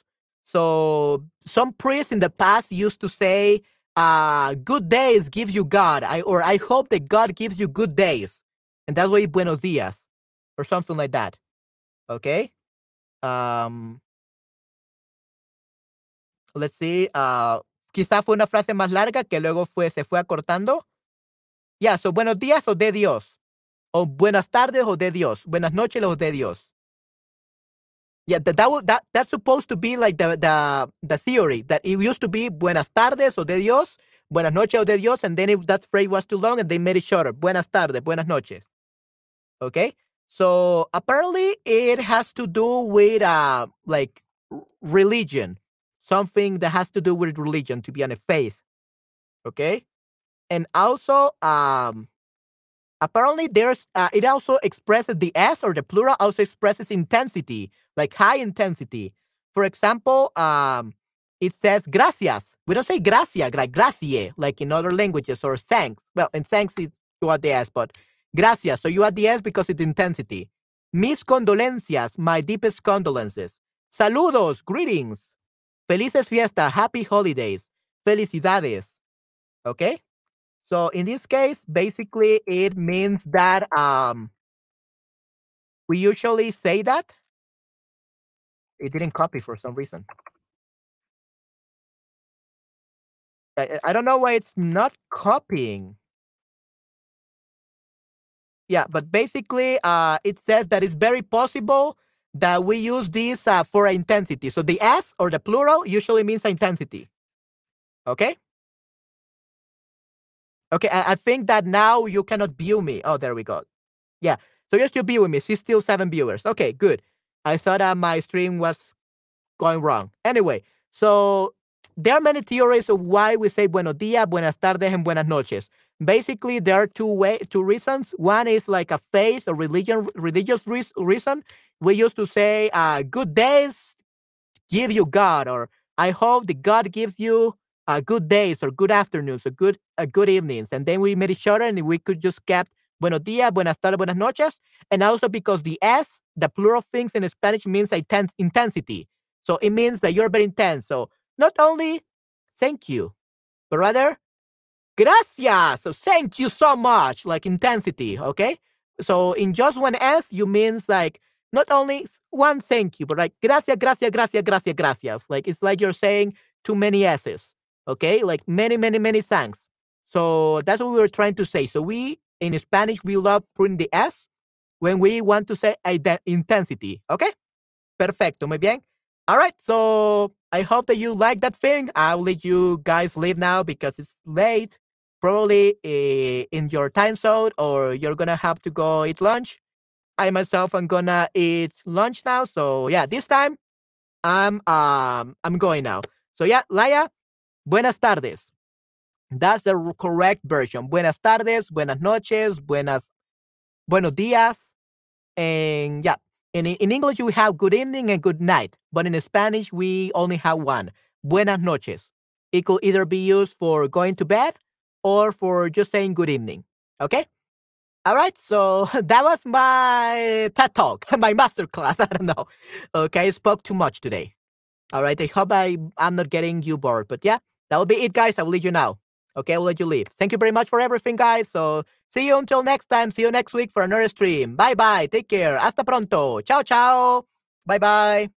So some priests in the past used to say, uh, good days gives you God, I, or I hope that God gives you good days. And that's why buenos días, or something like that. Okay? Um, let's see, uh, quizá fue una frase más larga que luego fue, se fue acortando. Ya, yeah, so buenos días o de Dios. O buenas tardes o de Dios. Buenas noches o de Dios. Yeah, that, that, that that's supposed to be like the, the the theory that it used to be buenas tardes o de Dios, buenas noches o de Dios, and then if that phrase was too long and they made it shorter. Buenas tardes, buenas noches. Okay? So apparently it has to do with uh like religion something that has to do with religion, to be on a faith. Okay, and also um, apparently there's uh, it also expresses the s or the plural also expresses intensity, like high intensity. For example, um, it says gracias. We don't say gracia, like gracie, like in other languages, or thanks. Well, in thanks it's you add the s, but gracias. So you add the s because it's intensity. Mis condolencias, my deepest condolences. Saludos, greetings. Felices fiesta. happy holidays, felicidades. Okay? So in this case, basically it means that um we usually say that. It didn't copy for some reason. I, I don't know why it's not copying. Yeah, but basically uh it says that it's very possible that we use this uh, for intensity. So the S or the plural usually means intensity. Okay? Okay, I, I, think that now you cannot view me. Oh, there we go. Yeah, so you're still viewing me. She's still seven viewers. Okay, good. I thought that my stream was going wrong. Anyway, so there are many theories of why we say buenos dias, buenas tardes, and buenas noches. Basically, there are two way two reasons. One is like a faith or religion religious re- reason. We used to say, uh, "Good days give you God," or "I hope the God gives you uh, good days or good afternoons or good uh, good evenings." And then we made it shorter, and we could just kept buenos dias, buenas tardes, buenas noches, and also because the s, the plural things in Spanish means intense intensity. So it means that you're very intense. So not only thank you, but rather Gracias. So thank you so much, like intensity. Okay. So in just one S, you means like not only one thank you, but like gracias, gracias, gracias, gracias, gracias. Like it's like you're saying too many S's. Okay. Like many, many, many thanks. So that's what we were trying to say. So we in Spanish, we love putting the S when we want to say intensity. Okay. Perfecto. Muy bien. All right. So I hope that you like that thing. I'll let you guys leave now because it's late probably uh, in your time zone or you're gonna have to go eat lunch. I myself am gonna eat lunch now. So yeah, this time I'm um I'm going now. So yeah, Laia, buenas tardes. That's the correct version. Buenas tardes, buenas noches, buenas buenos días. And yeah, in, in English we have good evening and good night, but in Spanish we only have one. Buenas noches. It could either be used for going to bed or for just saying good evening. Okay? All right, so that was my TED talk, my master class. I don't know. Okay, I spoke too much today. All right, I hope I I'm not getting you bored, but yeah, that will be it, guys. I will leave you now. Okay, I will let you leave. Thank you very much for everything, guys. So see you until next time. See you next week for another stream. Bye bye. Take care. Hasta pronto. Ciao, ciao. Bye bye.